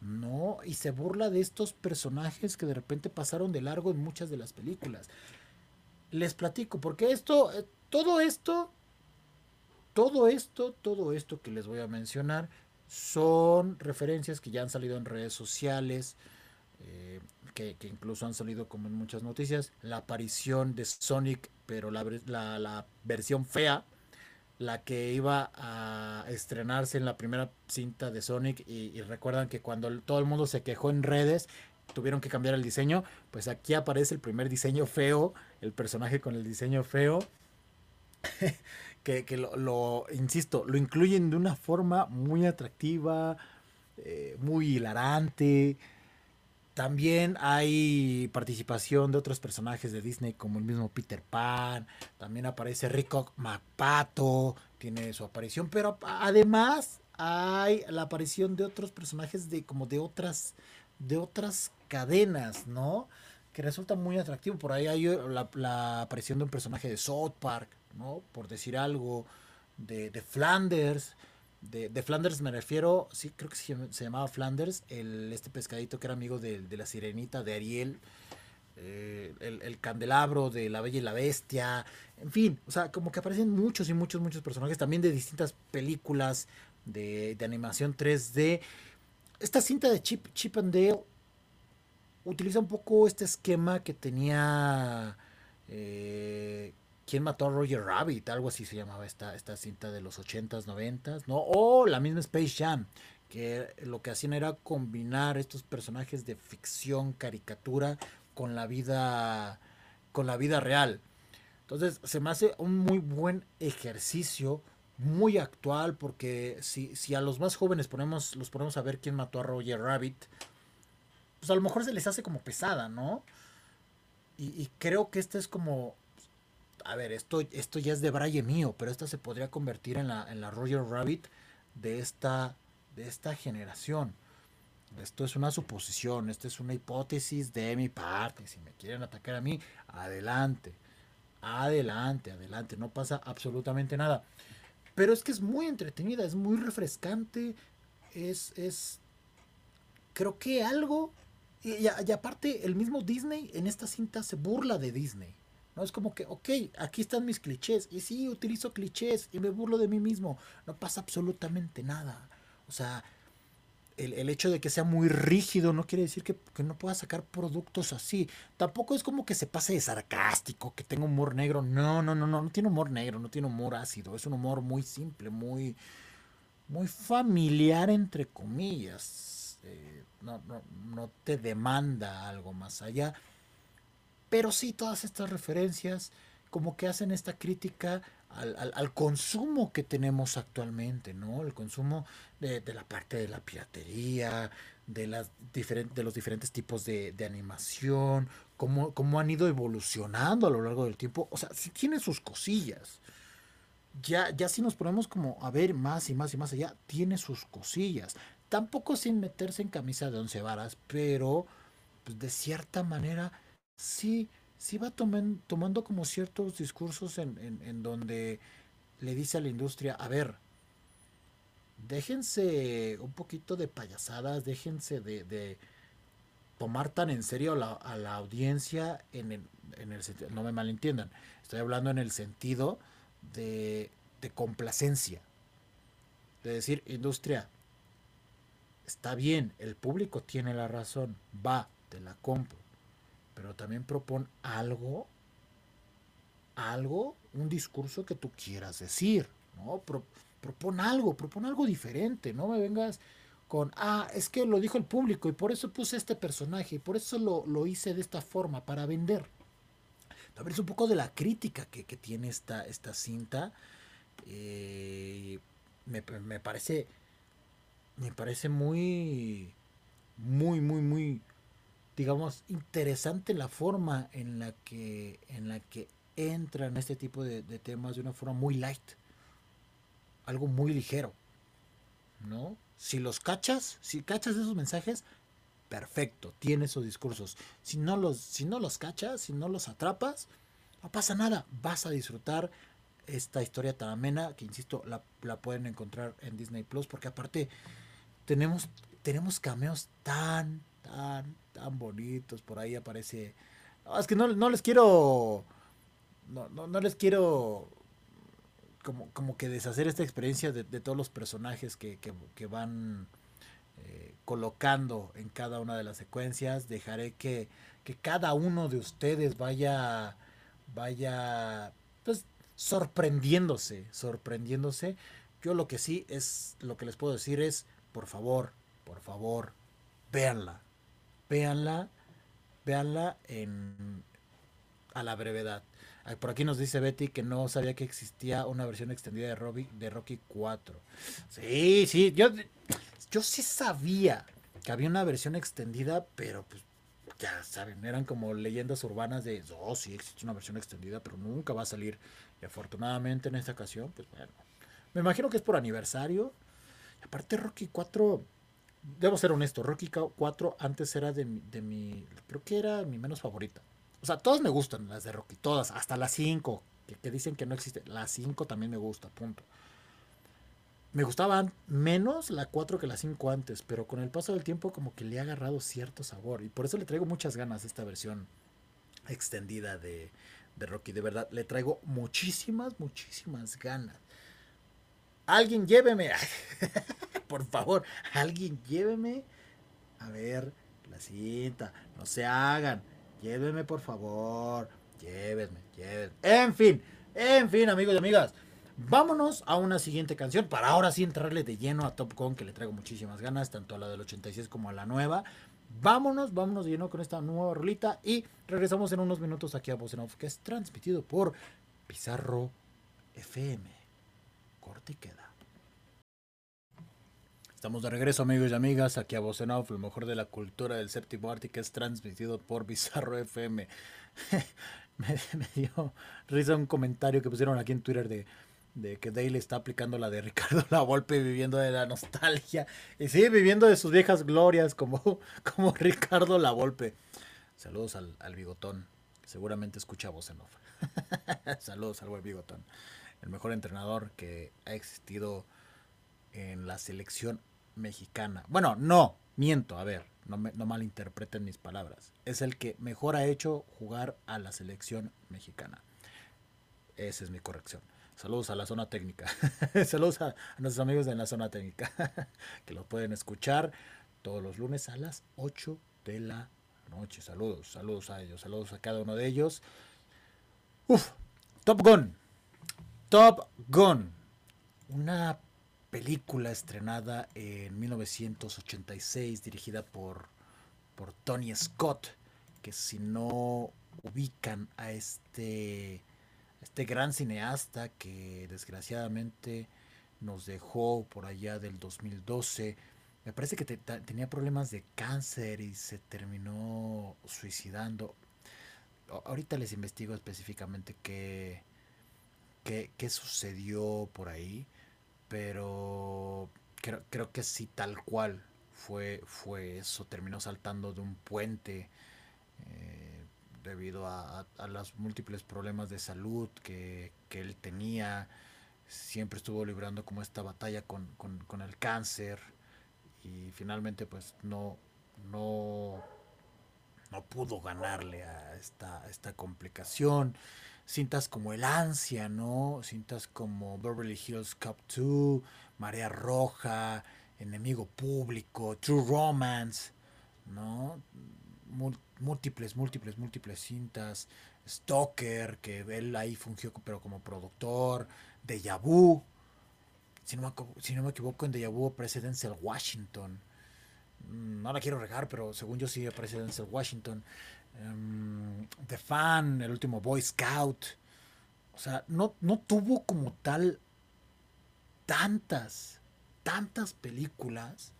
No, y se burla de estos personajes que de repente pasaron de largo en muchas de las películas. Les platico, porque esto, eh, todo esto, todo esto, todo esto que les voy a mencionar son referencias que ya han salido en redes sociales, eh, que, incluso han salido como en muchas noticias. La aparición de Sonic, pero la, la versión fea, la que iba a estrenarse en la primera cinta de Sonic y, recuerdan que cuando todo el mundo se quejó en redes tuvieron que cambiar el diseño, pues aquí aparece el primer diseño feo, el personaje con el diseño feo, que, lo, insisto, lo incluyen de una forma muy atractiva, eh, muy hilarante, también hay participación de otros personajes de Disney como el mismo Peter Pan. También aparece Rico McPato. Tiene su aparición. Pero además hay la aparición de otros personajes de como de otras de otras cadenas, ¿no? Que resulta muy atractivo. Por ahí hay la, aparición de un personaje de South Park, ¿no? Por decir algo. De, de Flanders de, Flanders me refiero, sí, creo que se, llamaba Flanders, el, este pescadito que era amigo de, la sirenita, de Ariel, eh, el, candelabro de la Bella y la Bestia, en fin, o sea, como que aparecen muchos y muchos, muchos personajes, también de distintas películas de, animación 3D. Esta cinta de Chip, Chip and Dale utiliza un poco este esquema que tenía... Eh, ¿Quién mató a Roger Rabbit? Algo así se llamaba esta, esta cinta de los 80s, 90s, ¿no? O la misma Space Jam, que lo que hacían era combinar estos personajes de ficción, caricatura, con la vida, con la vida real. Entonces se me hace un muy buen ejercicio, muy actual, porque si, si a los más jóvenes ponemos, los ponemos a ver quién mató a Roger Rabbit, pues a lo mejor se les hace como pesada, ¿no? Y, y creo que este es como a ver, esto, esto ya es de Braille mío, pero esta se podría convertir en la, en la Roger Rabbit de esta, de esta generación. Esto es una suposición, esto es una hipótesis de mi parte. Si me quieren atacar a mí, adelante, adelante, adelante, no pasa absolutamente nada. Pero es que es muy entretenida, es muy refrescante, es, es, creo que algo, y, y aparte el mismo Disney en esta cinta se burla de Disney. No es como que, ok, aquí están mis clichés. Y sí, utilizo clichés y me burlo de mí mismo. No pasa absolutamente nada. O sea, el, hecho de que sea muy rígido no quiere decir que, no pueda sacar productos así. Tampoco es como que se pase de sarcástico, que tenga humor negro. No, no, no, no, no tiene humor negro, no tiene humor ácido. Es un humor muy simple, muy, muy familiar, entre comillas. Eh, no, no, no te demanda algo más allá. Pero sí, todas estas referencias como que hacen esta crítica al, consumo que tenemos actualmente, ¿no? El consumo de, la parte de la piratería, de, las de los diferentes tipos de, animación, cómo, cómo, han ido evolucionando a lo largo del tiempo. O sea, sí tiene sus cosillas. Ya, ya si nos ponemos como a ver más y más y más allá, tiene sus cosillas. Tampoco sin meterse en camisa de once varas, pero pues, de cierta manera sí, sí va tomando como ciertos discursos en, donde le dice a la industria, a ver, déjense un poquito de payasadas, déjense de, tomar tan en serio a la, audiencia en el, en el sentido, no me malentiendan, estoy hablando en el sentido de, de complacencia, de decir, industria, está bien, el público tiene la razón, va, te la compro, pero también propon algo, algo, un discurso que tú quieras decir, ¿no? propon algo, propon algo diferente, no me vengas con, ah, es que lo dijo el público y por eso puse este personaje y por eso lo, hice de esta forma, para vender. También es un poco de la crítica que, tiene esta, esta cinta. Eh, me, me, parece, me parece muy, muy, muy, muy, digamos, interesante la forma en la que, en la que entran este tipo de, temas de una forma muy light. Algo muy ligero. ¿No? Si los cachas, si cachas esos mensajes, perfecto, tiene esos discursos. Si no los, si no los cachas, si no los atrapas, no pasa nada. Vas a disfrutar esta historia tan amena que, insisto, la, la pueden encontrar en Disney Plus, porque aparte tenemos, tenemos cameos tan, tan, tan bonitos. Por ahí aparece. es que no, les quiero. No, no, les quiero. Como, como que deshacer esta experiencia de, todos los personajes que, van eh, colocando en cada una de las secuencias. Dejaré que, que cada uno de ustedes vaya. Vaya. Pues sorprendiéndose, sorprendiéndose. Yo lo que sí es, lo que les puedo decir es, por favor, por favor, véanla, véanla, véanla en, a la brevedad. Por aquí nos dice Betty que no sabía que existía una versión extendida de Rocky, de Rocky 4. Sí, sí, yo, yo sí sabía que había una versión extendida, pero pues ya saben, eran como leyendas urbanas de, oh, sí, existe una versión extendida, pero nunca va a salir. Y afortunadamente en esta ocasión, pues bueno, me imagino que es por aniversario. aparte Rocky 4, debo ser honesto, Rocky 4 antes era de, de mi, creo que era mi menos favorita. O sea, todas me gustan las de Rocky, todas, hasta las 5, que, dicen que no existe. La 5 también me gusta, punto. Me gustaban menos la 4 que la 5 antes, pero con el paso del tiempo como que le ha agarrado cierto sabor. Y por eso le traigo muchas ganas esta versión extendida de, de Rocky. De verdad, le traigo muchísimas, muchísimas ganas. Alguien lléveme. por favor, alguien lléveme a ver la cinta. No se hagan. Llévenme, por favor. Llévenme, llévenme. En fin, en fin, amigos y amigas. Vámonos a una siguiente canción para ahora sí entrarle de lleno a Top Gun, que le traigo muchísimas ganas, tanto a la del 86 como a la nueva. Vámonos, vámonos de lleno con esta nueva rolita y regresamos en unos minutos aquí a Voz que es transmitido por Pizarro FM. Corte y queda. Estamos de regreso, amigos y amigas, aquí a Voz lo mejor de la cultura del séptimo arte que es transmitido por Bizarro FM. me, dio risa un comentario que pusieron aquí en Twitter de, que Dale está aplicando la de Ricardo La Volpe viviendo de la nostalgia. Y sí, viviendo de sus viejas glorias como, como Ricardo La Volpe. Saludos al, bigotón, seguramente escucha voz en Saludos al buen bigotón. El mejor entrenador que ha existido en la selección mexicana. Bueno, no, miento, a ver, no, malinterpreten mis palabras. Es el que mejor ha hecho jugar a la selección mexicana. Esa es mi corrección. Saludos a la zona técnica. Saludos a, nuestros amigos de la zona técnica. que los pueden escuchar todos los lunes a las 8 de la noche. Saludos, saludos a ellos. Saludos a cada uno de ellos. Uf, Top Gun. Top Gun. Una película estrenada en 1986 dirigida por, por Tony Scott, que si no ubican a este, este gran cineasta que desgraciadamente nos dejó por allá del 2012, me parece que tenía problemas de cáncer y se terminó suicidando. Ahorita les investigo específicamente qué, qué, qué sucedió por ahí pero creo, creo que sí tal cual fue, fue eso, terminó saltando de un puente eh, debido a, los múltiples problemas de salud que, él tenía, siempre estuvo librando como esta batalla con, con, el cáncer y finalmente pues no, no, no pudo ganarle a esta, a esta complicación cintas como El Ansia, ¿no? Cintas como Beverly Hills Cup 2, Marea Roja, Enemigo Público, True Romance, ¿no? Múltiples, múltiples, múltiples cintas. Stoker, que él ahí fungió pero como productor. Deja Vu. Si no, me, si no me equivoco, en Deja Vu aparece Denzel Washington. Mm, no la quiero regar, pero según yo sí aparece Washington. Em, The Fan, el último Boy Scout. O sea, no, no tuvo como tal tantas, tantas películas,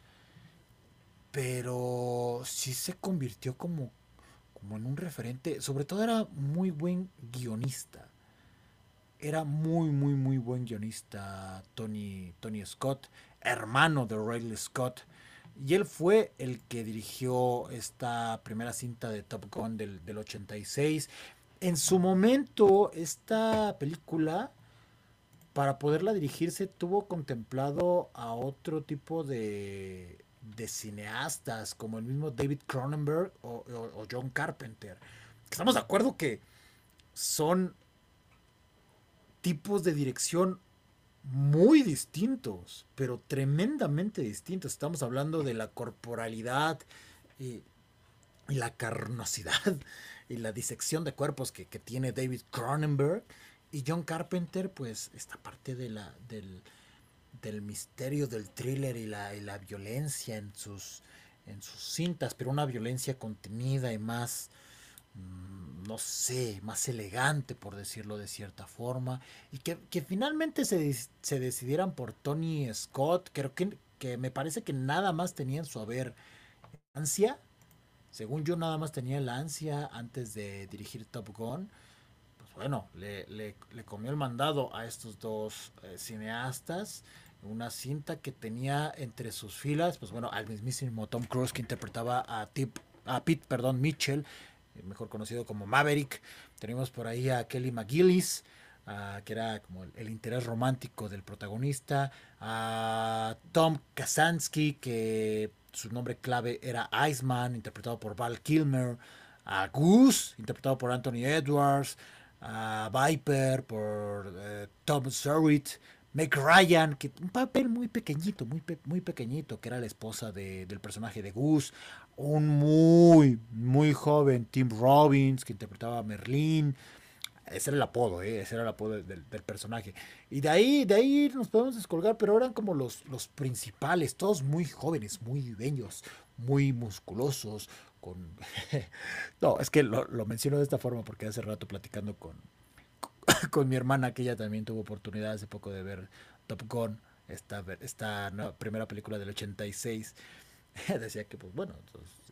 pero sí se convirtió como, como en un referente. Sobre todo era muy buen guionista. Era muy, muy, muy buen guionista Tony, Tony Scott, hermano de Riley Scott. Y él fue el que dirigió esta primera cinta de Top Gun del, 86. En su momento, esta película, para poderla dirigirse, tuvo contemplado a otro tipo de, de cineastas, como el mismo David Cronenberg o, o John Carpenter. Estamos de acuerdo que son tipos de dirección muy distintos, pero tremendamente distintos. Estamos hablando de la corporalidad y, la carnosidad y la disección de cuerpos que, tiene David Cronenberg y John Carpenter, pues, esta parte de la, del, del misterio del thriller y la, y la violencia en sus, en sus cintas, pero una violencia contenida y más, mm, no sé, más elegante, por decirlo de cierta forma, y que, finalmente se, se, decidieran por Tony Scott, creo que, que me parece que nada más tenían su haber ansia, según yo nada más tenía la ansia antes de dirigir Top Gun, pues bueno, le, le, comió el mandado a estos dos eh, cineastas, una cinta que tenía entre sus filas, pues bueno, al mismísimo Tom Cruise que interpretaba a, Tip, a Pete, perdón, Mitchell, mejor conocido como Maverick. Tenemos por ahí a Kelly McGillis, que era como el, interés romántico del protagonista, a Tom Kasansky, que su nombre clave era Iceman, interpretado por Val Kilmer, a Goose, interpretado por Anthony Edwards, a Viper por uh, Tom Surritt, Meg Ryan, que un papel muy pequeñito, muy, muy pequeñito, que era la esposa de, del personaje de Goose. Un muy, muy joven Tim Robbins, que interpretaba a Merlín. Ese era el apodo, ¿eh? ese era el apodo del, personaje. Y de ahí, de ahí nos podemos descolgar, pero eran como los, los principales, todos muy jóvenes, muy bellos, muy musculosos, con... no, es que lo, lo menciono de esta forma porque hace rato platicando con, con mi hermana, que ella también tuvo oportunidad hace poco de ver Top Gun, esta, esta primera película del 86. Decía que, pues bueno,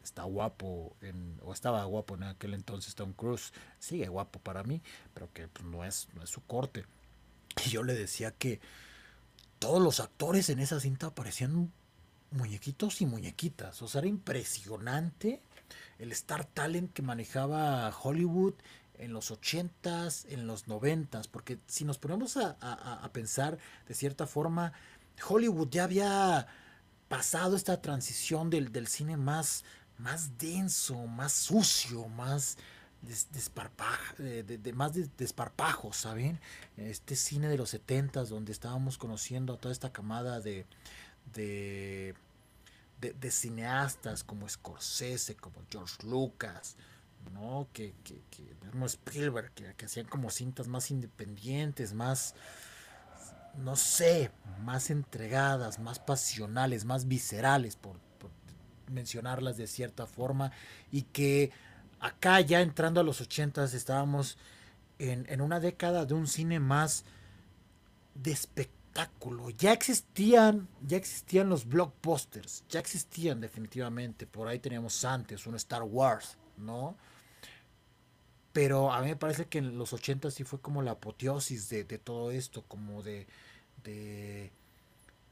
está guapo, en, o estaba guapo en aquel entonces Tom Cruise, sigue guapo para mí, pero que pues, no, es, no es su corte. Y yo le decía que todos los actores en esa cinta parecían muñequitos y muñequitas. O sea, era impresionante el Star Talent que manejaba Hollywood en los 80s, en los 90s, porque si nos ponemos a, pensar de cierta forma, Hollywood ya había pasado esta transición del, del cine más, más denso, más sucio, más des, desparpaj, de, de, más desparpajo, ¿saben? Este cine de los 70s, donde estábamos conociendo a toda esta camada de, de, de cineastas como Scorsese, como George Lucas, ¿no? Que, que, que Spielberg, que, que, hacían como cintas más independientes, más, no sé, más entregadas, más pasionales, más viscerales, por, mencionarlas de cierta forma, y que acá ya entrando a los ochentas estábamos en, en una década de un cine más de espectáculo. Ya existían, ya existían los blockbusters, ya existían definitivamente. Por ahí teníamos antes un Star Wars, ¿no? Pero a mí me parece que en los 80 sí fue como la apoteosis de, de todo esto, como de, de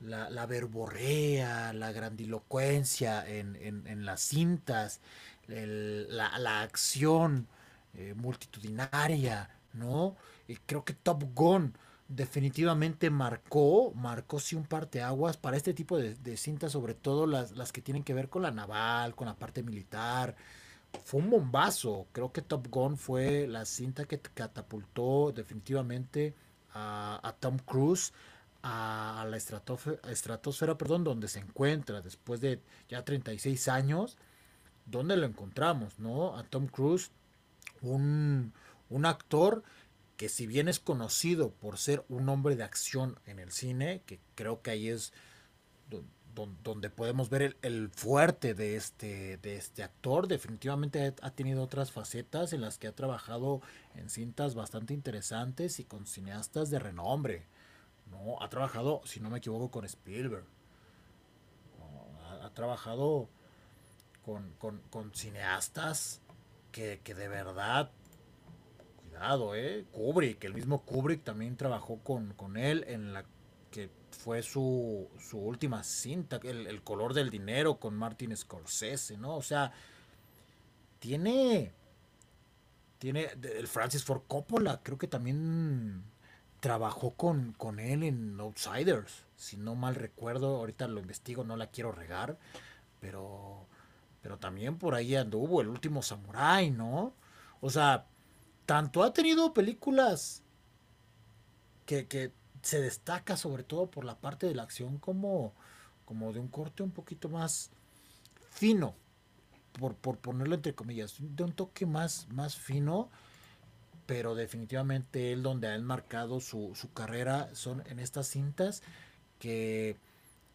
la, la, verborrea, la grandilocuencia en, las cintas, la, acción eh, multitudinaria, ¿no? Y creo que Top Gun definitivamente marcó, marcó sí un parteaguas para este tipo de, cintas, sobre todo las que tienen que ver con la naval, con la parte militar, fue un bombazo. Creo que Top Gun fue la cinta que catapultó definitivamente a, Tom Cruise a, a la estratosfera, perdón, donde se encuentra después de ya 36 años. ¿Dónde lo encontramos? ¿No? A Tom Cruise, un, un actor que si bien es conocido por ser un hombre de acción en el cine, que creo que ahí es donde podemos ver el, fuerte de este, de este actor. Definitivamente ha tenido otras facetas en las que ha trabajado en cintas bastante interesantes y con cineastas de renombre. ¿no? Ha trabajado, si no me equivoco, con Spielberg. Ha, trabajado con, con, con cineastas que, que, de verdad, cuidado, ¿eh? Kubrick, el mismo Kubrick también trabajó con, con él en la fue su, su última cinta, el, color del dinero con Martin Scorsese, ¿no? O sea, tiene, tiene, el Francis Ford Coppola, creo que también trabajó con, con él en Outsiders, si no mal recuerdo, ahorita lo investigo, no la quiero regar, pero, pero también por ahí anduvo el último Samurai, ¿no? O sea, tanto ha tenido películas que, que se destaca sobre todo por la parte de la acción como, como de un corte un poquito más fino, por, por ponerlo entre comillas, de un toque más, más fino, pero definitivamente él donde ha enmarcado su, su carrera son en estas cintas que,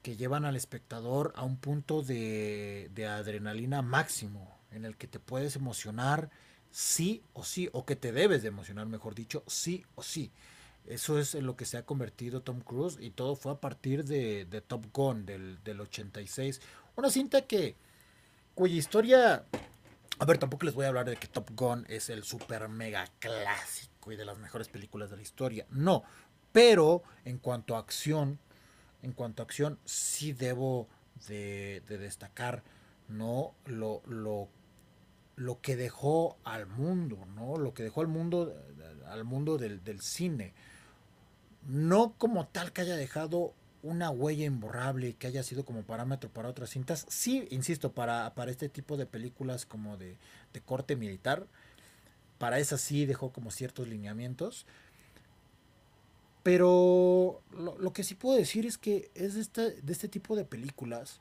que llevan al espectador a un punto de, de adrenalina máximo, en el que te puedes emocionar sí o sí, o que te debes de emocionar, mejor dicho, sí o sí. Eso es en lo que se ha convertido Tom Cruise y todo fue a partir de, Top Gun del, del 86. Una cinta que cuya historia a ver, tampoco les voy a hablar de que Top Gun es el super mega clásico y de las mejores películas de la historia. No, pero en cuanto a acción, en cuanto a acción, sí debo de, de destacar, ¿no? Lo, lo, lo, que dejó al mundo, ¿no? Lo que dejó al mundo, al mundo del cine. No como tal que haya dejado una huella imborrable que haya sido como parámetro para otras cintas. Sí, insisto, para, para este tipo de películas como de, de corte militar, para esas sí dejó como ciertos lineamientos. Pero lo, que sí puedo decir es que es de este, de este tipo de películas.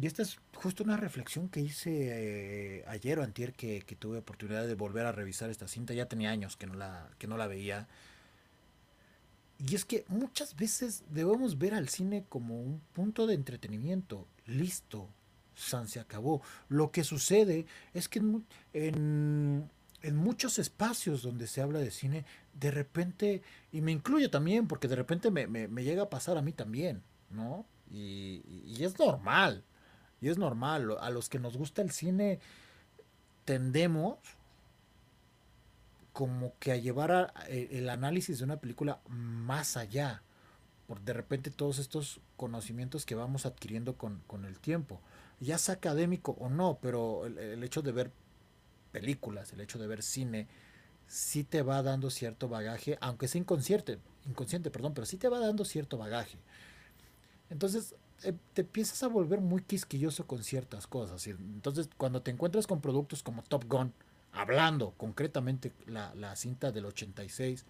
Y esta es justo una reflexión que hice eh, ayer o antier que, que, tuve oportunidad de volver a revisar esta cinta. Ya tenía años que no la, que no la veía. Y es que muchas veces debemos ver al cine como un punto de entretenimiento. Listo, San se acabó. Lo que sucede es que en, en, muchos espacios donde se habla de cine, de repente, y me incluyo también, porque de repente me, me, me llega a pasar a mí también, ¿no? Y, y, es normal, y es normal. A los que nos gusta el cine, tendemos como que a llevar eh, el análisis de una película más allá, por de repente todos estos conocimientos que vamos adquiriendo con, con el tiempo, ya sea académico o no, pero el, el, hecho de ver películas, el hecho de ver cine, sí te va dando cierto bagaje, aunque sea inconsciente, inconsciente, perdón, pero sí te va dando cierto bagaje. Entonces, eh, te empiezas a volver muy quisquilloso con ciertas cosas. Entonces, cuando te encuentras con productos como Top Gun, hablando concretamente la, la, cinta del 86,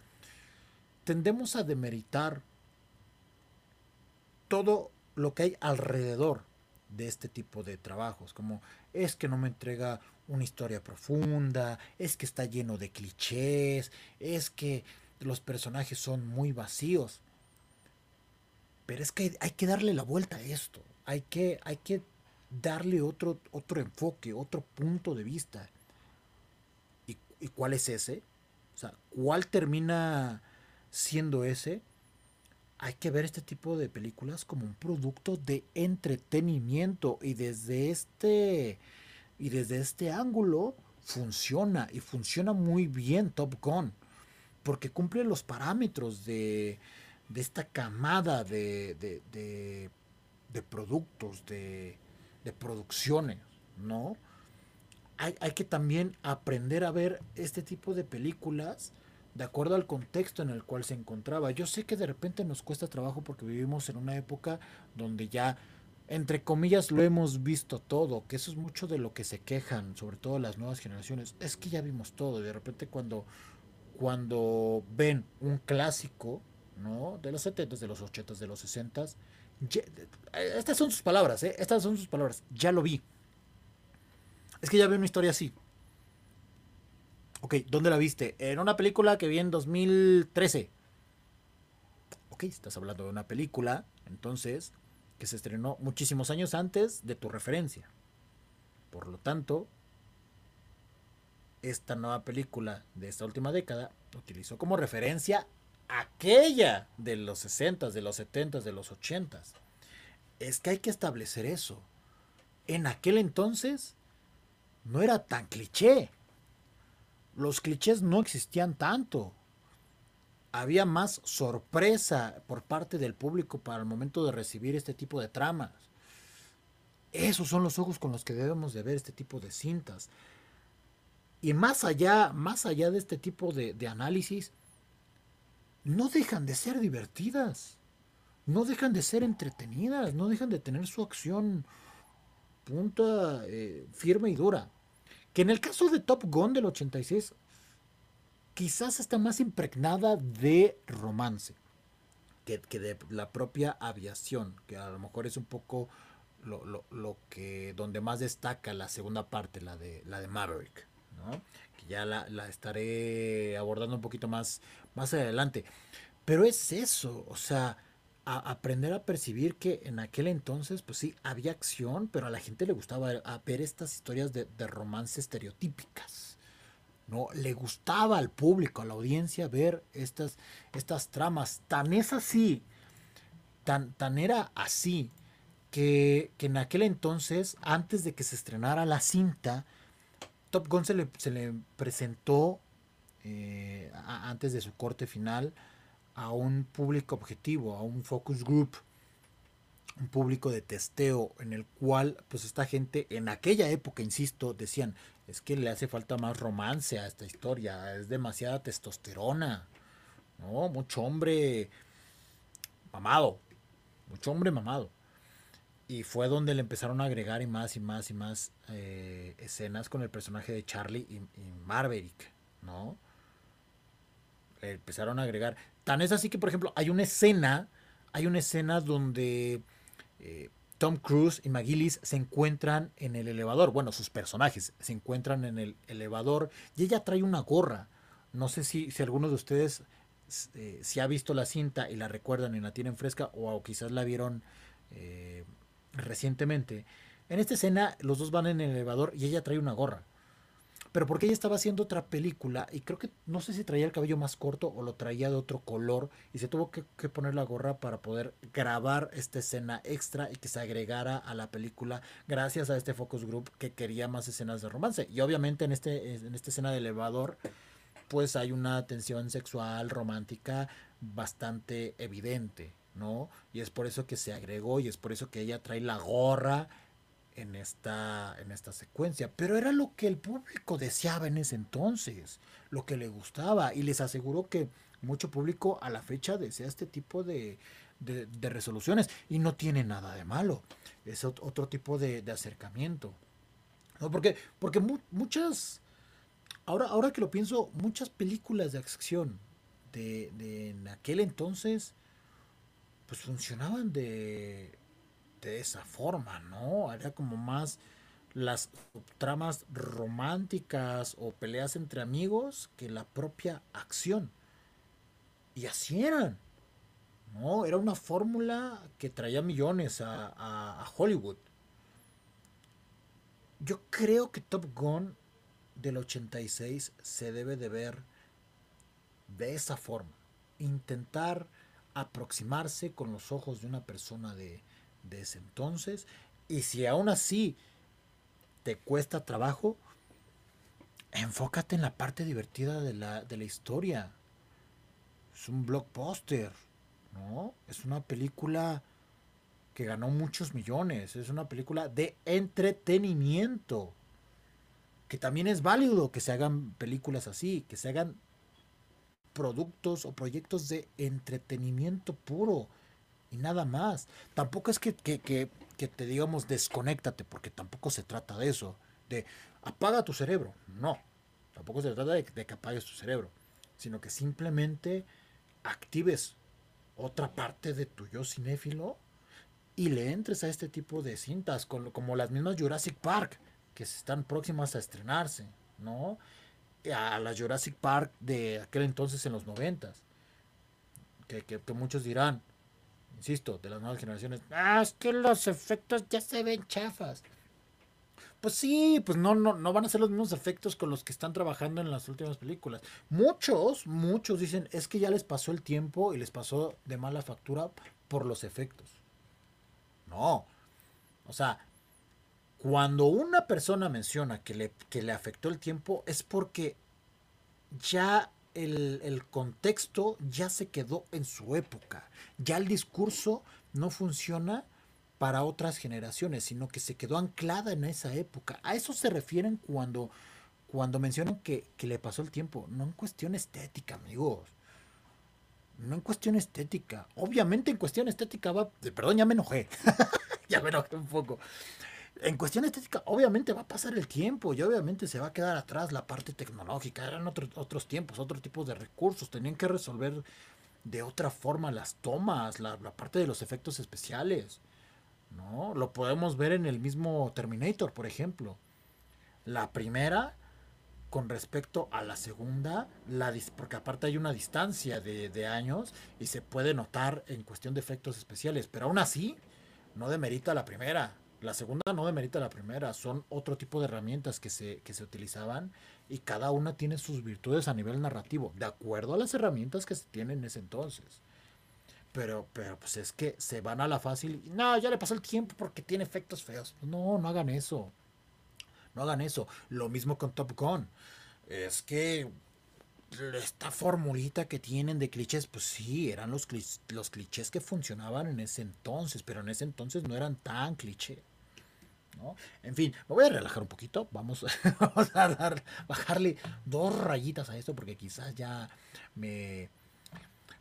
tendemos a demeritar todo lo que hay alrededor de este tipo de trabajos, como es que no me entrega una historia profunda, es que está lleno de clichés, es que los personajes son muy vacíos. Pero es que hay que darle la vuelta a esto, hay que, hay que darle otro, otro enfoque, otro punto de vista. ¿Y cuál es ese? O sea, ¿cuál termina siendo ese? Hay que ver este tipo de películas como un producto de entretenimiento y desde este y desde este ángulo funciona y funciona muy bien Top Gun porque cumple los parámetros de, de esta camada de, de, de, productos, de, de producciones, ¿no? Hay, hay, que también aprender a ver este tipo de películas de acuerdo al contexto en el cual se encontraba. Yo sé que de repente nos cuesta trabajo porque vivimos en una época donde ya, entre comillas, lo hemos visto todo, que eso es mucho de lo que se quejan, sobre todo las nuevas generaciones. Es que ya vimos todo y de repente cuando, cuando ven un clásico, ¿no? De los 70, de los 80, de los 60, ya, estas son sus palabras, ¿eh? Estas son sus palabras. Ya lo vi es que ya vi una historia así. Ok, ¿dónde la viste? En una película que vi en 2013. Ok, estás hablando de una película, entonces, que se estrenó muchísimos años antes de tu referencia. Por lo tanto, esta nueva película de esta última década utilizó como referencia aquella de los 60, de los 70, de los 80. Es que hay que establecer eso. En aquel entonces no era tan cliché. Los clichés no existían tanto. Había más sorpresa por parte del público para el momento de recibir este tipo de tramas. Esos son los ojos con los que debemos de ver este tipo de cintas. Y más allá, más allá de este tipo de, de análisis, no dejan de ser divertidas. No dejan de ser entretenidas. No dejan de tener su acción punta eh, firme y dura. Que en el caso de Top Gun del 86, quizás está más impregnada de romance que, que de la propia aviación, que a lo mejor es un poco lo, lo, lo, que donde más destaca la segunda parte, la de, la de Maverick. que ya la, estaré abordando un poquito más, más adelante. Pero es eso, o sea, aprender a percibir que en aquel entonces, pues sí, había acción, pero a la gente le gustaba ver estas historias de, de romance estereotípicas. ¿no? Le gustaba al público, a la audiencia, ver estas, estas tramas. Tan es así, tan, tan era así, que, en aquel entonces, antes de que se estrenara la cinta, Top Gun se le, se le presentó, eh, antes de su corte final, a un público objetivo, a un focus group, un público de testeo en el cual pues esta gente en aquella época, insisto, decían, es que le hace falta más romance a esta historia, es demasiada testosterona, ¿no? Mucho hombre mamado, mucho hombre mamado. Y fue donde le empezaron a agregar y más y más y más eh, escenas con el personaje de Charlie y, y ¿no? Empezaron a agregar. Tan es así que, por ejemplo, hay una escena, hay una escena donde eh, Tom Cruise y McGillis se encuentran en el elevador. Bueno, sus personajes se encuentran en el elevador y ella trae una gorra. No sé si, si alguno de ustedes eh, si ha visto la cinta y la recuerdan y la tienen fresca o, quizás la vieron eh, recientemente. En esta escena los dos van en el elevador y ella trae una gorra pero porque ella estaba haciendo otra película y creo que no sé si traía el cabello más corto o lo traía de otro color y se tuvo que, poner la gorra para poder grabar esta escena extra y que se agregara a la película gracias a este focus group que quería más escenas de romance y obviamente en este en esta escena de elevador pues hay una tensión sexual romántica bastante evidente ¿no? Y es por eso que se agregó y es por eso que ella trae la gorra en esta, en esta secuencia. Pero era lo que el público deseaba en ese entonces, lo que le gustaba. Y les aseguro que mucho público a la fecha desea este tipo de, de, resoluciones. Y no tiene nada de malo. Es otro tipo de, acercamiento. ¿No? Porque, porque muchas, ahora, ahora que lo pienso, muchas películas de acción de en aquel entonces, pues funcionaban de de esa forma, ¿no? Era como más las tramas románticas o peleas entre amigos que la propia acción. Y así eran. ¿no? Era una fórmula que traía millones a, Hollywood. Yo creo que Top Gun del 86 se debe de ver de esa forma. Intentar aproximarse con los ojos de una persona de, de ese entonces. Y si aún así te cuesta trabajo, enfócate en la parte divertida de la, de la historia. Es un blockbuster, ¿no? Es una película que ganó muchos millones. Es una película de entretenimiento. Que también es válido que se hagan películas así, que se hagan productos o proyectos de entretenimiento puro y nada más. Tampoco es que, te digamos desconéctate, porque tampoco se trata de eso, de apaga tu cerebro. No, tampoco se trata de, que apagues tu cerebro, sino que simplemente actives otra parte de tu yo cinéfilo y le entres a este tipo de cintas, como las mismas Jurassic Park, que están próximas a estrenarse, ¿no? A la Jurassic Park de aquel entonces en los noventas. Que, que, que muchos dirán, insisto, de las nuevas generaciones, ah, es que los efectos ya se ven chafas. Pues sí, pues no, no, no van a ser los mismos efectos con los que están trabajando en las últimas películas. Muchos, muchos dicen, es que ya les pasó el tiempo y les pasó de mala factura por los efectos. No. O sea, cuando una persona menciona que le, que le afectó el tiempo es porque ya el, contexto ya se quedó en su época. Ya el discurso no funciona para otras generaciones, sino que se quedó anclada en esa época. A eso se refieren cuando, cuando mencionan que, le pasó el tiempo. No en cuestión estética, amigos. No en cuestión estética. Obviamente en cuestión estética va... Perdón, ya me enojé. ya me enojé un poco en cuestión estética, obviamente va a pasar el tiempo y obviamente se va a quedar atrás la parte tecnológica. Eran otros otros tiempos, otro tipo de recursos. Tenían que resolver de otra forma las tomas, la, parte de los efectos especiales. ¿no? Lo podemos ver en el mismo Terminator, por ejemplo. La primera con respecto a la segunda, la porque aparte hay una distancia de, de, años y se puede notar en cuestión de efectos especiales, pero aún así no demerita la primera. La segunda no demerita la primera, son otro tipo de herramientas que se, que se utilizaban y cada una tiene sus virtudes a nivel narrativo, de acuerdo a las herramientas que se tienen en ese entonces. Pero, pero pues es que se van a la fácil y no, ya le pasó el tiempo porque tiene efectos feos. No, no hagan eso. No hagan eso. Lo mismo con Top Gun. Es que esta formulita que tienen de clichés, pues sí, eran los, los clichés que funcionaban en ese entonces, pero en ese entonces no eran tan clichés. En fin, me voy a relajar un poquito. Vamos, a dar, bajarle dos rayitas a esto porque quizás ya me,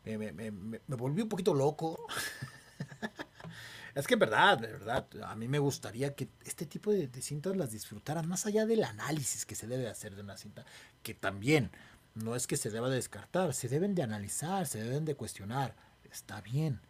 me, me, me, volví un poquito loco. es que verdad, de verdad, a mí me gustaría que este tipo de, de, cintas las disfrutaran más allá del análisis que se debe hacer de una cinta, que también no es que se deba descartar, se deben de analizar, se deben de cuestionar. Está bien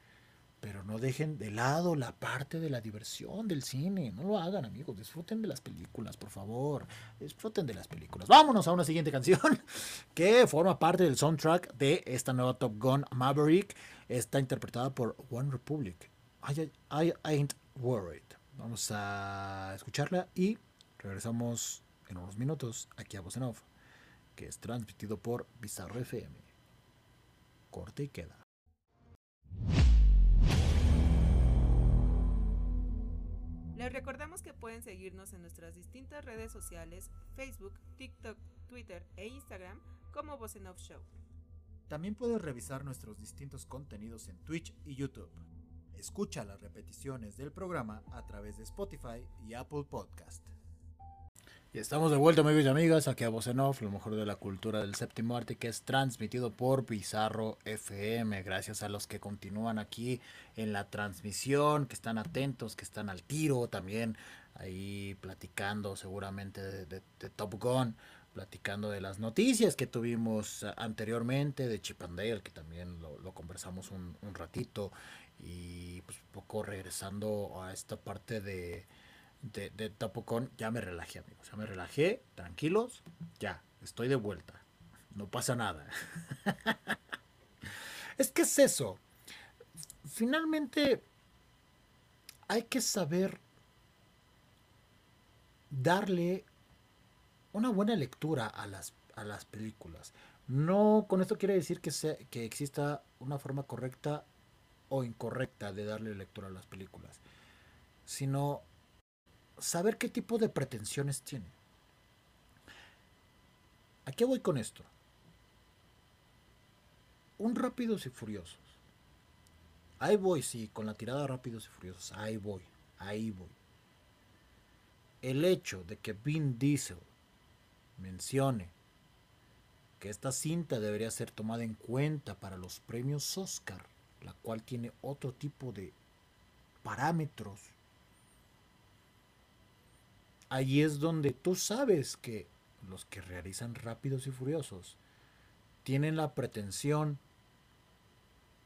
pero no dejen de lado la parte de la diversión del cine. No lo hagan, amigos. Disfruten de las películas, por favor. Disfruten de las películas. Vámonos a una siguiente canción que forma parte del soundtrack de esta nueva Top Gun Maverick. Está interpretada por One Republic. I, ain't worried. Vamos a escucharla y regresamos en unos minutos aquí a Voz que es transmitido por Bizarro FM. Corte y queda. Les recordamos que pueden seguirnos en nuestras distintas redes sociales, Facebook, TikTok, Twitter e Instagram como Voz Show. También puedes revisar nuestros distintos contenidos en Twitch y YouTube. Escucha las repeticiones del programa a través de Spotify y Apple Podcast. Y estamos de vuelta, amigos y amigas, aquí a Voz lo mejor de la cultura del séptimo arte, que es transmitido por Bizarro FM. Gracias a los que continúan aquí en la transmisión, que están atentos, que están al tiro también, ahí platicando seguramente de, Top Gun, platicando de las noticias que tuvimos anteriormente, de Chip que también lo, conversamos un, un ratito, y pues poco regresando a esta parte de de, de Tapocón, ya me relajé, amigos. Ya me relajé, tranquilos, ya, estoy de vuelta. No pasa nada. es que es eso. Finalmente, hay que saber darle una buena lectura a las, a las películas. No, con esto quiere decir que, sea, que exista una forma correcta o incorrecta de darle lectura a las películas, sino saber qué tipo de pretensiones tiene. ¿A qué voy con esto? Un rápidos y furiosos. Ahí voy, sí, con la tirada rápidos y furiosos. Ahí voy, ahí voy. El hecho de que Vin Diesel mencione que esta cinta debería ser tomada en cuenta para los premios Oscar, la cual tiene otro tipo de parámetros allí es donde tú sabes que los que realizan Rápidos y Furiosos tienen la pretensión,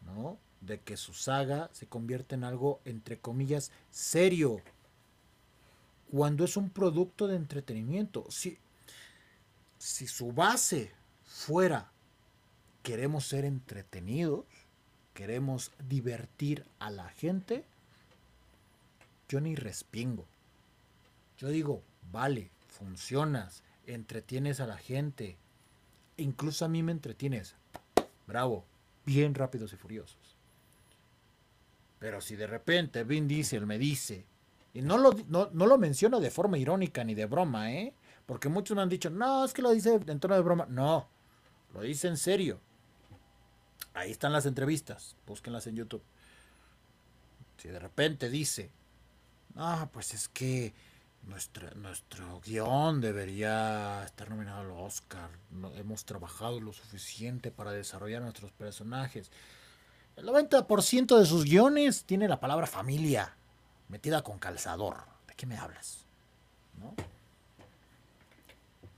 ¿no? De que su saga se convierta en algo, entre comillas, serio. Cuando es un producto de entretenimiento. Si, si su base fuera, queremos ser entretenidos, queremos divertir a la gente, yo ni respingo. Yo digo, vale, funcionas, entretienes a la gente, incluso a mí me entretienes. Bravo, bien rápidos y furiosos. Pero si de repente Vin Diesel me dice, y no lo, no, lo menciona de forma irónica ni de broma, ¿eh? Porque muchos me han dicho, no, es que lo dice en tono de broma. No, lo dice en serio. Ahí están las entrevistas, búsquenlas en YouTube. Si de repente dice, ah, pues es que nuestro, guion debería estar nominado al Oscar. No, hemos trabajado lo suficiente para desarrollar nuestros personajes. El 90% de sus guiones tiene la palabra familia metida con calzador. ¿De qué me hablas? ¿No?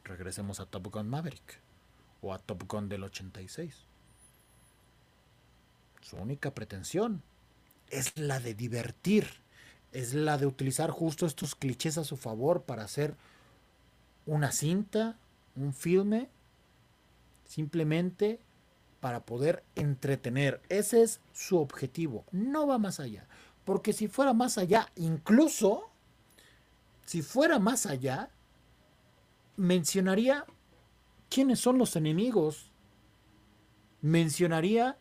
Regresemos a Top Gun Maverick o a Top Gun del 86. Su única pretensión es la de divertir es la de utilizar justo estos clichés a su favor para hacer una cinta, un filme simplemente para poder entretener. Ese es su objetivo. No va más allá. Porque si fuera más allá, incluso, si fuera más allá, mencionaría quiénes son los enemigos. Mencionaría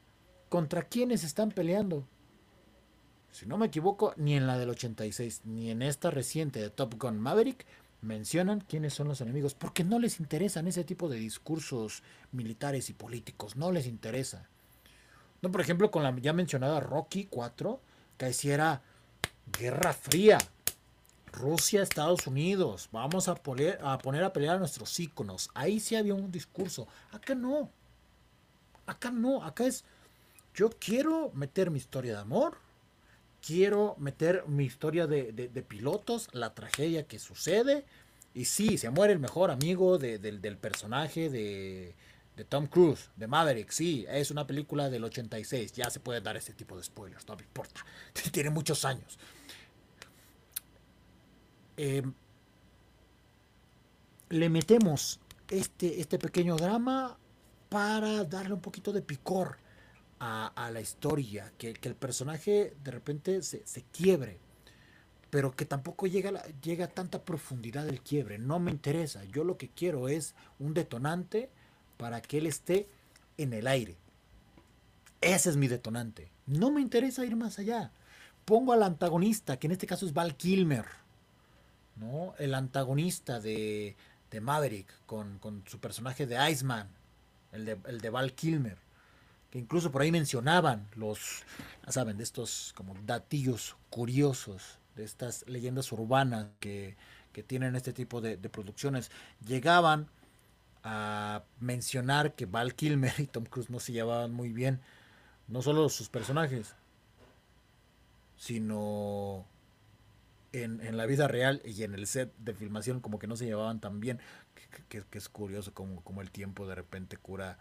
contra quiénes están peleando. Si no me equivoco, ni en la del 86, ni en esta reciente de Top Gun Maverick, mencionan quiénes son los enemigos, porque no les interesan ese tipo de discursos militares y políticos, no les interesa. No, por ejemplo, con la ya mencionada Rocky 4, que hiciera Guerra Fría. Rusia, Estados Unidos, vamos a poner, a poner a pelear a nuestros íconos. Ahí sí había un discurso. Acá no. Acá no. Acá es, yo quiero meter mi historia de amor, quiero meter mi historia de, pilotos, la tragedia que sucede. Y sí, se muere el mejor amigo del personaje de, Tom Cruise, de Maverick. Sí, es una película del 86. Ya se puede dar ese tipo de spoilers, no me importa. Tiene muchos años. Em, le metemos este, este pequeño drama para darle un poquito de picor a, la historia, que, el personaje de repente se, quiebre, pero que tampoco llega, llega a tanta profundidad del quiebre. No me interesa. Yo lo que quiero es un detonante para que él esté en el aire. Ese es mi detonante. No me interesa ir más allá. Pongo al antagonista, que en este caso es Val Kilmer, ¿no? El antagonista de, de Maverick con, su personaje de Iceman, el de, el de Val Kilmer que incluso por ahí mencionaban los, saben, de estos como datillos curiosos, de estas leyendas urbanas que, tienen este tipo de, producciones, llegaban a mencionar que Val Kilmer y Tom Cruise no se llevaban muy bien, no solo sus personajes, sino en, la vida real y en el set de filmación como que no se llevaban tan bien, que, es curioso como, como el tiempo de repente cura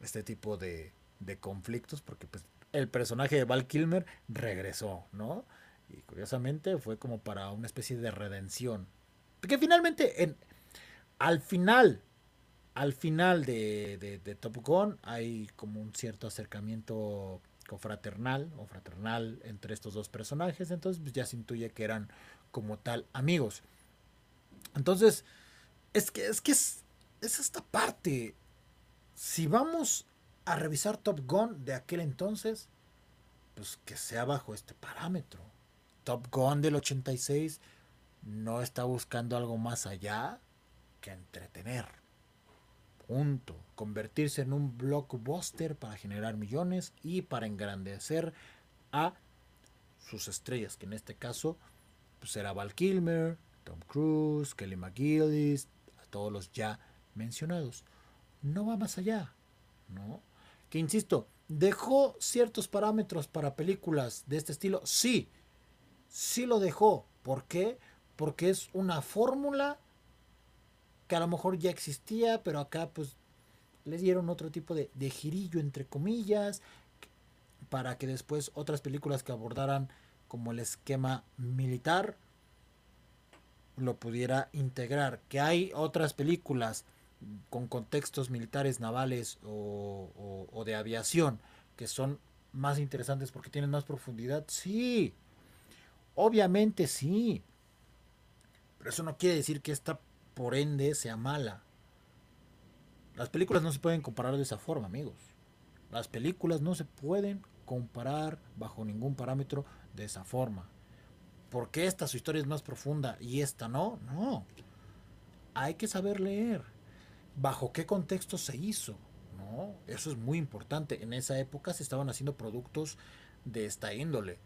este tipo de, de conflictos, porque pues el personaje de Val Kilmer regresó, ¿no? Y curiosamente fue como para una especie de redención. Porque finalmente, en, al final, al final de, de, Top Gun hay como un cierto acercamiento confraternal o fraternal entre estos dos personajes, entonces pues, ya se intuye que eran como tal amigos. Entonces, es que es que es, es esta parte. Si vamos a revisar Top Gun de aquel entonces, pues que sea bajo este parámetro. Top Gun del 86 no está buscando algo más allá que entretener. Punto. Convertirse en un blockbuster para generar millones y para engrandecer a sus estrellas, que en este caso pues era Val Kilmer, Tom Cruise, Kelly McGillis, a todos los ya mencionados. No va más allá, ¿no? Que insisto, dejó ciertos parámetros para películas de este estilo. Sí, sí lo dejó. ¿Por qué? Porque es una fórmula que a lo mejor ya existía, pero acá pues les dieron otro tipo de, de girillo entre comillas para que después otras películas que abordaran como el esquema militar lo pudiera integrar. Que hay otras películas con contextos militares, navales o, de aviación, que son más interesantes porque tienen más profundidad, sí, obviamente sí, pero eso no quiere decir que esta por ende sea mala. Las películas no se pueden comparar de esa forma, amigos. Las películas no se pueden comparar bajo ningún parámetro de esa forma. Porque esta su historia es más profunda y esta no, no. Hay que saber leer bajo qué contexto se hizo. ¿no? Eso es muy importante. En esa época se estaban haciendo productos de esta índole.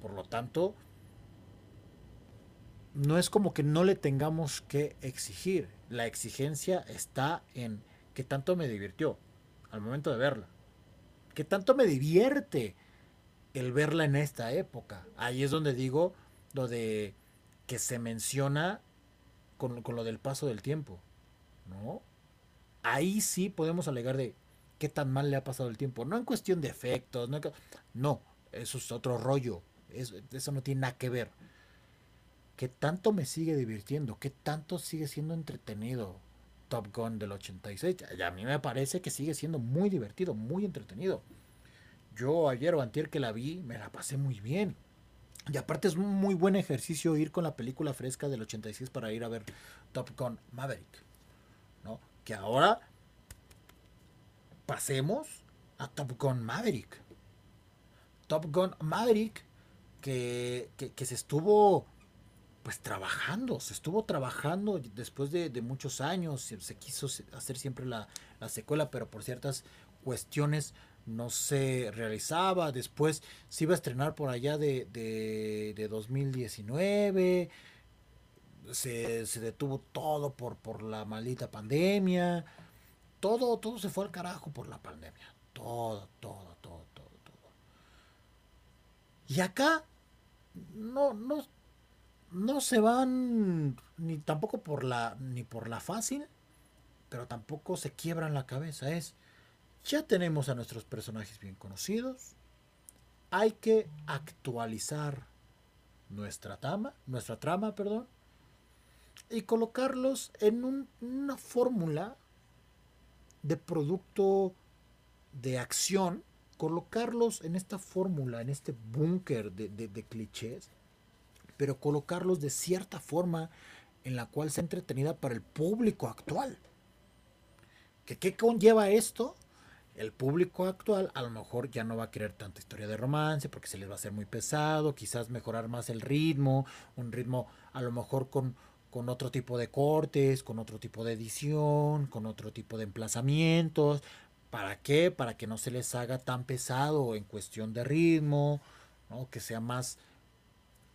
Por lo tanto, no es como que no le tengamos que exigir. La exigencia está en qué tanto me divirtió al momento de verla. Qué tanto me divierte el verla en esta época. Ahí es donde digo lo de que se menciona con, con lo del paso del tiempo. ¿No? Ahí sí podemos alegar de qué tan mal le ha pasado el tiempo. No en cuestión de efectos, no, eso es otro rollo. Eso, no tiene nada que ver. ¿Qué tanto me sigue divirtiendo? ¿Qué tanto sigue siendo entretenido? Top Gun del 86. Y a mí me parece que sigue siendo muy divertido, muy entretenido. Yo ayer o antier que la vi, me la pasé muy bien. Y aparte es un muy buen ejercicio ir con la película fresca del 86 para ir a ver Top Gun Maverick. Que ahora pasemos a Top Gun Maverick. Top Gun Maverick que, que, se estuvo pues trabajando, se estuvo trabajando después de, muchos años, se, quiso hacer siempre la, la, secuela, pero por ciertas cuestiones no se realizaba, después se iba a estrenar por allá de, de, 2019, se, se, detuvo todo por, por la maldita pandemia, todo, todo se fue al carajo por la pandemia, todo, todo, todo, todo, todo. Y acá no, no, no se van ni tampoco por la, ni por la fácil, pero tampoco se quiebran la cabeza, es ya tenemos a nuestros personajes bien conocidos. Hay que actualizar nuestra trama, nuestra trama, perdón, y colocarlos en una fórmula de producto de acción, colocarlos en esta fórmula, en este búnker de, de clichés, pero colocarlos de cierta forma en la cual sea entretenida para el público actual. ¿Qué, qué conlleva esto? el público actual a lo mejor ya no va a querer tanta historia de romance porque se les va a hacer muy pesado, quizás mejorar más el ritmo, un ritmo a lo mejor con, con otro tipo de cortes, con otro tipo de edición, con otro tipo de emplazamientos. ¿Para qué? Para que no se les haga tan pesado en cuestión de ritmo, ¿no? que sea más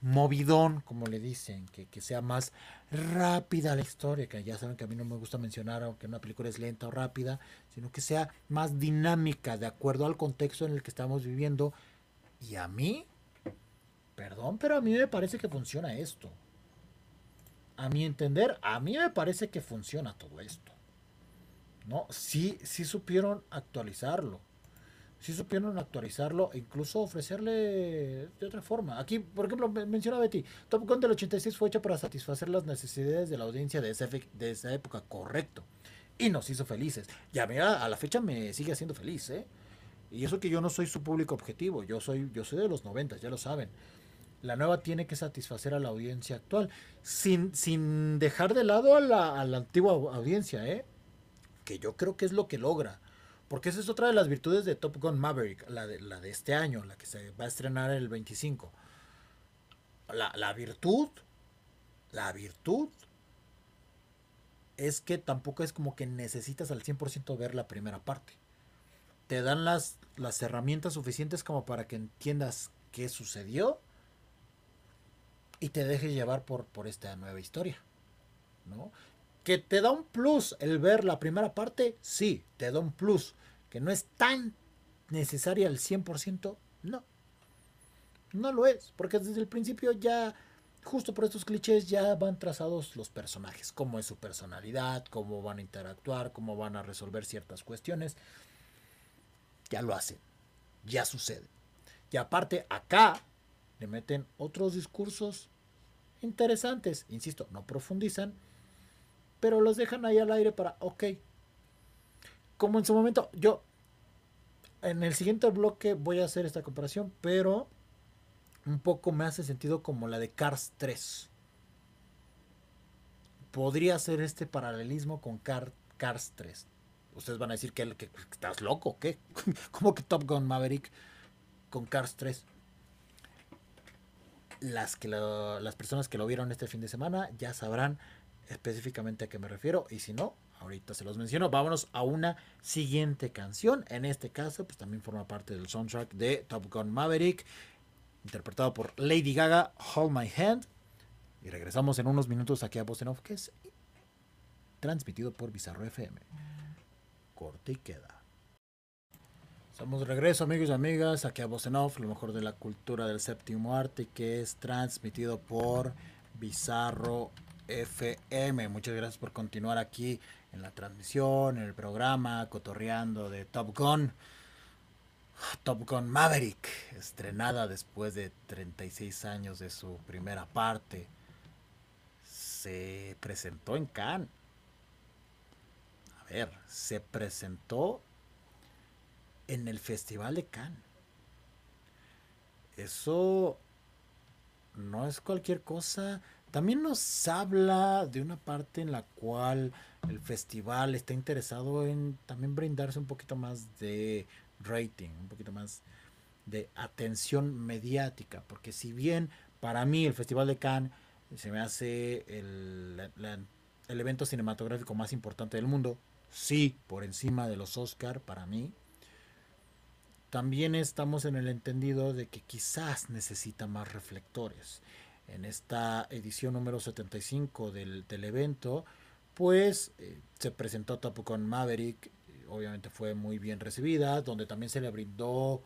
movidón, como le dicen, que, que, sea más rápida la historia, que ya saben que a mí no me gusta mencionar aunque una película es lenta o rápida, sino que sea más dinámica de acuerdo al contexto en el que estamos viviendo. Y a mí, perdón, pero a mí me parece que funciona esto. A mi entender, a mí me parece que funciona todo esto. ¿No? Sí, sí supieron actualizarlo sí supieron actualizarlo e incluso ofrecerle de otra forma. Aquí, por ejemplo, menciona Betty, Top Gun del 86 fue hecho para satisfacer las necesidades de la audiencia de esa, de esa época, correcto. Y nos hizo felices. Y a a la fecha me sigue haciendo feliz, ¿eh? Y eso que yo no soy su público objetivo, yo soy, yo soy de los 90, ya lo saben. La nueva tiene que satisfacer a la audiencia actual, sin, sin dejar de lado a la, antigua audiencia, ¿eh? Que yo creo que es lo que logra porque esa es otra de las virtudes de Top Gun Maverick, la de, la de este año, la que se va a estrenar el 25. La, la virtud, la virtud es que tampoco es como que necesitas al 100% ver la primera parte. Te dan las, las herramientas suficientes como para que entiendas qué sucedió y te dejes llevar por, por esta nueva historia. ¿no? Que te da un plus el ver la primera parte, sí, te da un plus que no es tan necesaria al 100%, no. No lo es, porque desde el principio ya, justo por estos clichés, ya van trazados los personajes, cómo es su personalidad, cómo van a interactuar, cómo van a resolver ciertas cuestiones. Ya lo hacen, ya sucede. Y aparte, acá le meten otros discursos interesantes, insisto, no profundizan, pero los dejan ahí al aire para, ok, como en su momento, yo en el siguiente bloque voy a hacer esta comparación, pero un poco me hace sentido como la de Cars 3. Podría ser este paralelismo con Cars 3. Ustedes van a decir que, que, estás loco, ¿qué? como que Top Gun Maverick con Cars 3. Las, que las personas que lo vieron este fin de semana ya sabrán específicamente a qué me refiero y si no, ahorita se los menciono. Vámonos a una siguiente canción. En este caso, pues también forma parte del soundtrack de Top Gun Maverick, interpretado por Lady Gaga, Hold My Hand. Y regresamos en unos minutos aquí a Boston que es transmitido por Bizarro FM. Corte y queda. Estamos de regreso, amigos y amigas, aquí a Boston lo mejor de la cultura del séptimo arte, que es transmitido por Bizarro FM. Muchas gracias por continuar aquí en la transmisión, en el programa, cotorreando de Top Gun. Top Gun Maverick, estrenada después de 36 años de su primera parte, se presentó en Cannes. ver, se presentó en el Festival de Cannes. Eso no es cualquier cosa. También nos habla de una parte en la cual el festival está interesado en también brindarse un poquito más de rating, un poquito más de atención mediática, porque si bien para mí el Festival de Cannes se me hace el, el evento cinematográfico más importante del mundo, sí, por encima de los Oscar para mí, también estamos en el entendido de que quizás necesita más reflectores. En esta edición número 75 del, del evento, pues eh, se presentó Top con Maverick, obviamente fue muy bien recibida, donde también se le brindó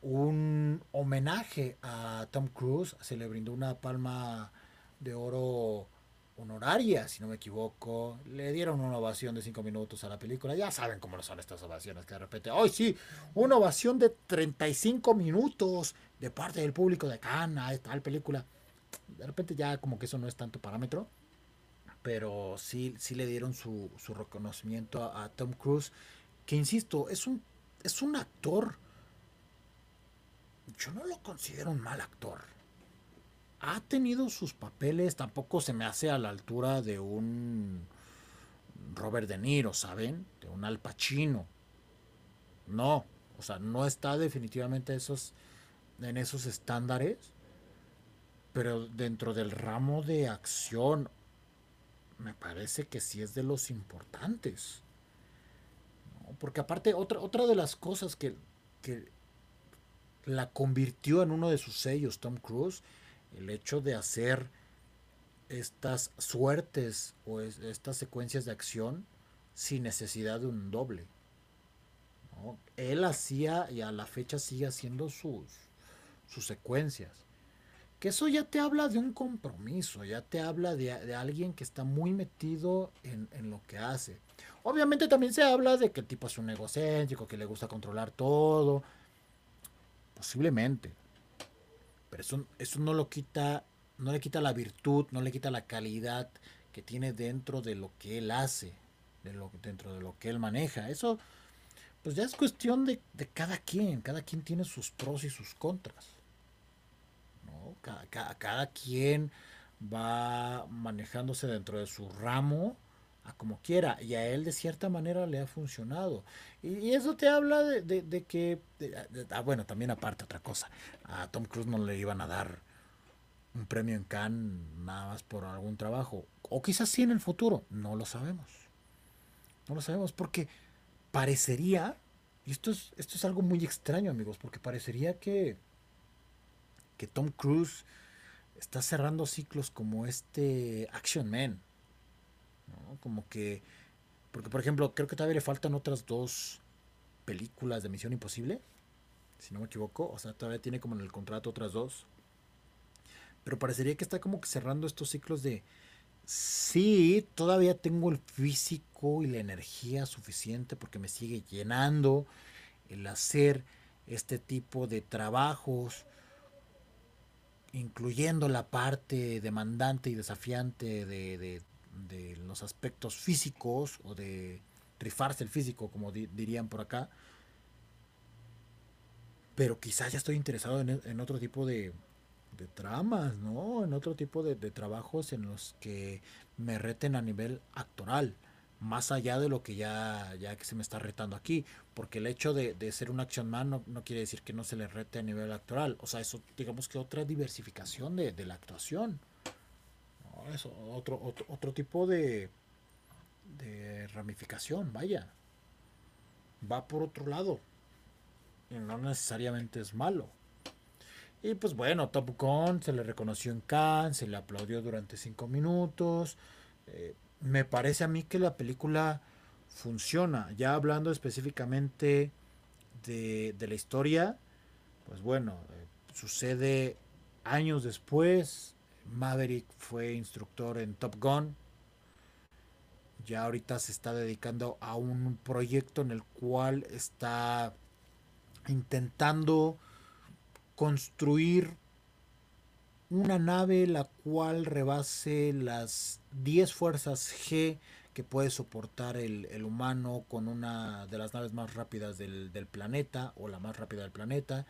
un homenaje a Tom Cruise, se le brindó una palma de oro honoraria, si no me equivoco. Le dieron una ovación de 5 minutos a la película. Ya saben cómo son estas ovaciones, que de repente, ¡ay sí! Una ovación de 35 minutos de parte del público de Cannes, tal película. De repente ya como que eso no es tanto parámetro. Pero sí, sí le dieron su, su reconocimiento a, a, Tom Cruise. Que insisto, es un, es un actor. Yo no lo considero un mal actor ha tenido sus papeles, tampoco se me hace a la altura de un Robert De Niro, ¿saben? De un Al Pacino. No, o sea, no está definitivamente esos, en esos estándares, pero dentro del ramo de acción, me parece que sí es de los importantes. Porque aparte, otra, otra de las cosas que, que la convirtió en uno de sus sellos, Tom Cruise, el hecho de hacer estas suertes o estas secuencias de acción sin necesidad de un doble. Él hacía y a la fecha sigue haciendo sus, sus secuencias. Que eso ya te habla de un compromiso, ya te habla de, alguien que está muy metido en, en, lo que hace. Obviamente también se habla de que el tipo es un egocéntrico, que le gusta controlar todo. Posiblemente. Eso, eso no lo quita, no le quita la virtud, no le quita la calidad que tiene dentro de lo que él hace, dentro de lo que él maneja. Eso, pues ya es cuestión de, de cada quien, cada quien tiene sus pros y sus contras. ¿no? Cada, cada, cada quien va manejándose dentro de su ramo a como quiera y a él de cierta manera le ha funcionado. Y, eso te habla de, que ah, bueno también aparte otra cosa a Tom Cruise no le iban a dar un premio en Cannes nada más por algún trabajo o quizás sí en el futuro no lo sabemos. No lo sabemos porque parecería y esto es esto es algo muy extraño amigos porque parecería que que Tom Cruise está cerrando ciclos como este Action Man como que, porque por ejemplo, creo que todavía le faltan otras dos películas de Misión Imposible, si no me equivoco, o sea, todavía tiene como en el contrato otras dos. Pero parecería que está como que cerrando estos ciclos de, sí, todavía tengo el físico y la energía suficiente porque me sigue llenando el hacer este tipo de trabajos, incluyendo la parte demandante y desafiante de, de los aspectos físicos o de rifarse el físico, como dirían por acá. Pero quizás ya estoy interesado en, otro tipo de, de, tramas, ¿no? En otro tipo de, trabajos en los que me reten a nivel actoral, más allá de lo que ya, ya que se me está retando aquí. Porque el hecho de, ser un action man no, no, quiere decir que no se le rete a nivel actoral. O sea, eso digamos que otra diversificación de, de la actuación eso, otro, otro, tipo de, de ramificación, vaya. Va por otro lado. Y no necesariamente es malo. Y pues bueno, Top Gun se le reconoció en Cannes, se le aplaudió durante cinco minutos. Eh, me parece a mí que la película funciona. Ya hablando específicamente de, de la historia, pues bueno, eh, sucede años después, Maverick fue instructor en Top Gun. Ya ahorita se está dedicando a un proyecto en el cual está intentando construir una nave la cual rebase las 10 fuerzas G que puede soportar el, humano con una de las naves más rápidas del, del, planeta o la más rápida del planeta.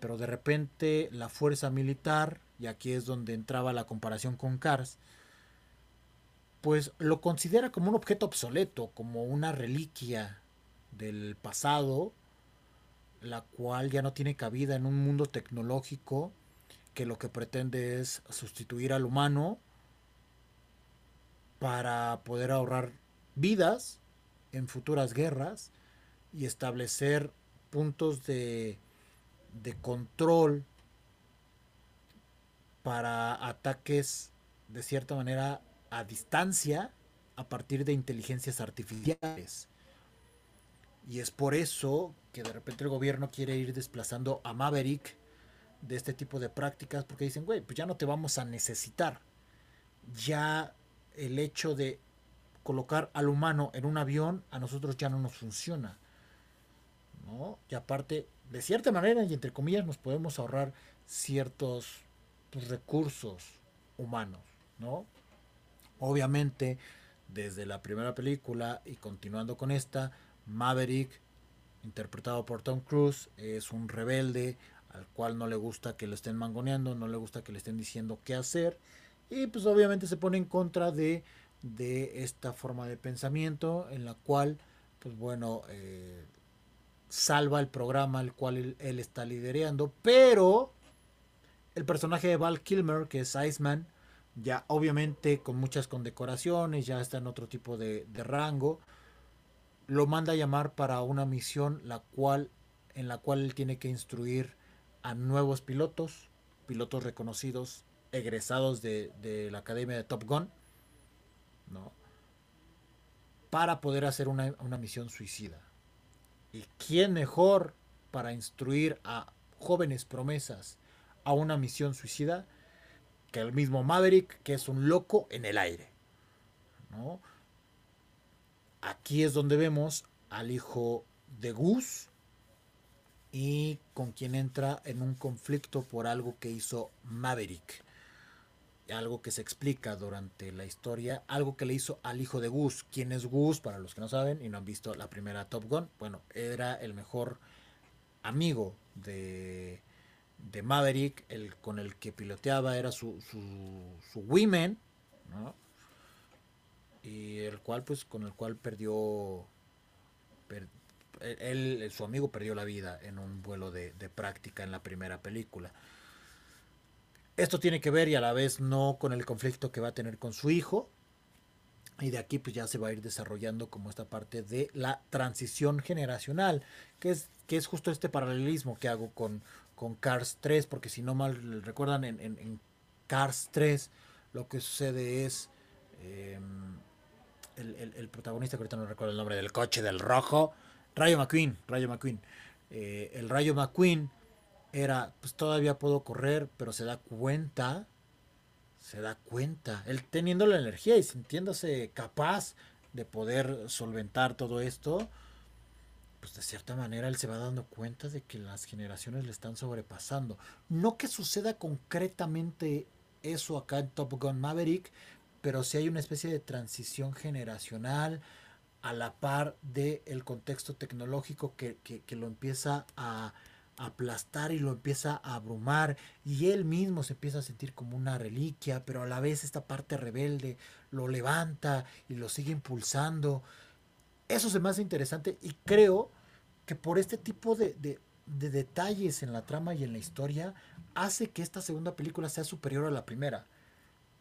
Pero de repente la fuerza militar, y aquí es donde entraba la comparación con Cars, pues lo considera como un objeto obsoleto, como una reliquia del pasado, la cual ya no tiene cabida en un mundo tecnológico que lo que pretende es sustituir al humano para poder ahorrar vidas en futuras guerras y establecer puntos de, de control para ataques de cierta manera a distancia a partir de inteligencias artificiales. Y es por eso que de repente el gobierno quiere ir desplazando a Maverick de este tipo de prácticas porque dicen, güey, pues ya no te vamos a necesitar. Ya el hecho de colocar al humano en un avión a nosotros ya no nos funciona. ¿no? Y aparte, de cierta manera y entre comillas, nos podemos ahorrar ciertos pues, recursos humanos. ¿no? Obviamente, desde la primera película y continuando con esta, Maverick, interpretado por Tom Cruise, es un rebelde al cual no le gusta que lo estén mangoneando, no le gusta que le estén diciendo qué hacer y pues obviamente se pone en contra de, de esta forma de pensamiento en la cual pues bueno eh, salva el programa al cual él, está liderando pero el personaje de Val Kilmer que es Iceman ya obviamente con muchas condecoraciones ya está en otro tipo de, de rango lo manda a llamar para una misión la cual en la cual él tiene que instruir a nuevos pilotos pilotos reconocidos egresados de, la academia de Top Gun, ¿no? Para poder hacer una, una misión suicida. ¿Y quién mejor para instruir a jóvenes promesas a una misión suicida que el mismo Maverick, que es un loco en el aire? Aquí es donde vemos al hijo de Gus y con quien entra en un conflicto por algo que hizo Maverick algo que se explica durante la historia, algo que le hizo al hijo de Gus. ¿Quién es Gus? Para los que no saben y no han visto la primera Top Gun, bueno, era el mejor amigo de, Maverick, el con el que piloteaba era su, su, women, ¿no? Y el cual, pues, con el cual perdió, él, su amigo perdió la vida en un vuelo de práctica en la primera película. Esto tiene que ver y a la vez no con el conflicto que va a tener con su hijo. Y de aquí pues ya se va a ir desarrollando como esta parte de la transición generacional, que es, que es justo este paralelismo que hago con, con Cars 3, porque si no mal recuerdan, en, Cars 3 lo que sucede es em, el, protagonista, que ahorita no recuerdo el nombre del coche del rojo, Rayo McQueen, Rayo McQueen. Eh, el Rayo McQueen era, pues todavía puedo correr, pero se da cuenta, se da cuenta, él teniendo la energía y sintiéndose capaz de poder solventar todo esto, pues de cierta manera él se va dando cuenta de que las generaciones le están sobrepasando. No que suceda concretamente eso acá en Top Gun Maverick, pero sí hay una especie de transición generacional a la par del el contexto tecnológico que, que lo empieza a, aplastar y lo empieza a abrumar y él mismo se empieza a sentir como una reliquia, pero a la vez esta parte rebelde lo levanta y lo sigue impulsando. Eso se me hace interesante y creo que por este tipo de, de, detalles en la trama y en la historia hace que esta segunda película sea superior a la primera.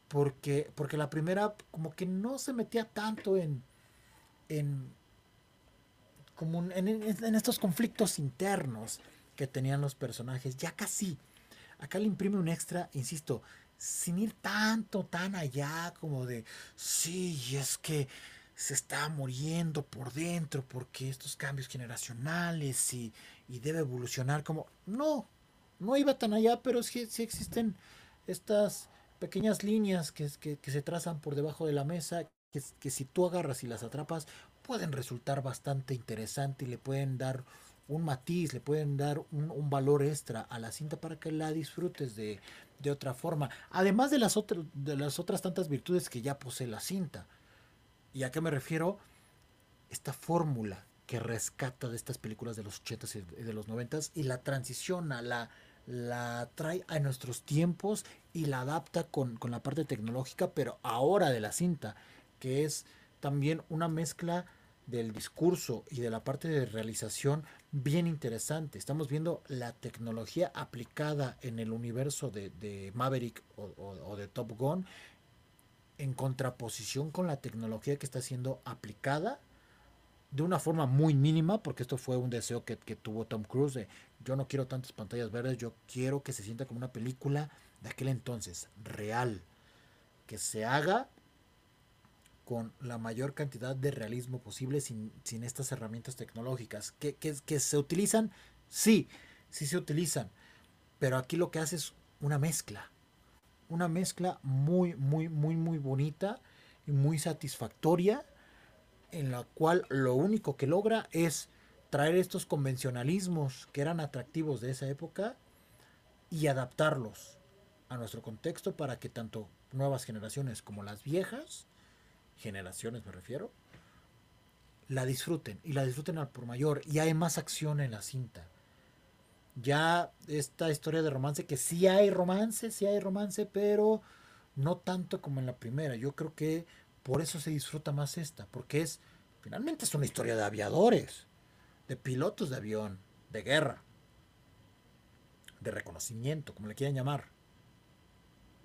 Porque, porque la primera como que no se metía tanto en, en, como en, en estos conflictos internos que tenían los personajes. Ya casi. Acá le imprime un extra, insisto, sin ir tanto, tan allá como de, sí, es que se está muriendo por dentro porque estos cambios generacionales y, y debe evolucionar como... No, no iba tan allá, pero sí, sí existen estas pequeñas líneas que, que, se trazan por debajo de la mesa, que, que si tú agarras y las atrapas, pueden resultar bastante interesante y le pueden dar un matiz, le pueden dar un, valor extra a la cinta para que la disfrutes de, de otra forma. Además de las, otras de las otras tantas virtudes que ya posee la cinta. ¿Y a qué me refiero? Esta fórmula que rescata de estas películas de los 80s y de los 90s y la transiciona, la, la trae a nuestros tiempos y la adapta con, con la parte tecnológica, pero ahora de la cinta, que es también una mezcla del discurso y de la parte de realización bien interesante. Estamos viendo la tecnología aplicada en el universo de, Maverick o, de Top Gun en contraposición con la tecnología que está siendo aplicada de una forma muy mínima, porque esto fue un deseo que, que, tuvo Tom Cruise, de yo no quiero tantas pantallas verdes, yo quiero que se sienta como una película de aquel entonces, real, que se haga con la mayor cantidad de realismo posible sin, estas herramientas tecnológicas. ¿Que, que, se utilizan? Sí, sí se utilizan. Pero aquí lo que hace es una mezcla. Una mezcla muy, muy, muy, muy bonita y muy satisfactoria en la cual lo único que logra es traer estos convencionalismos que eran atractivos de esa época y adaptarlos a nuestro contexto para que tanto nuevas generaciones como las viejas generaciones me refiero, la disfruten y la disfruten al por mayor y hay más acción en la cinta. Ya esta historia de romance, que sí hay romance, sí hay romance, pero no tanto como en la primera. Yo creo que por eso se disfruta más esta, porque es, finalmente es una historia de aviadores, de pilotos de avión, de guerra, de reconocimiento, como le quieran llamar.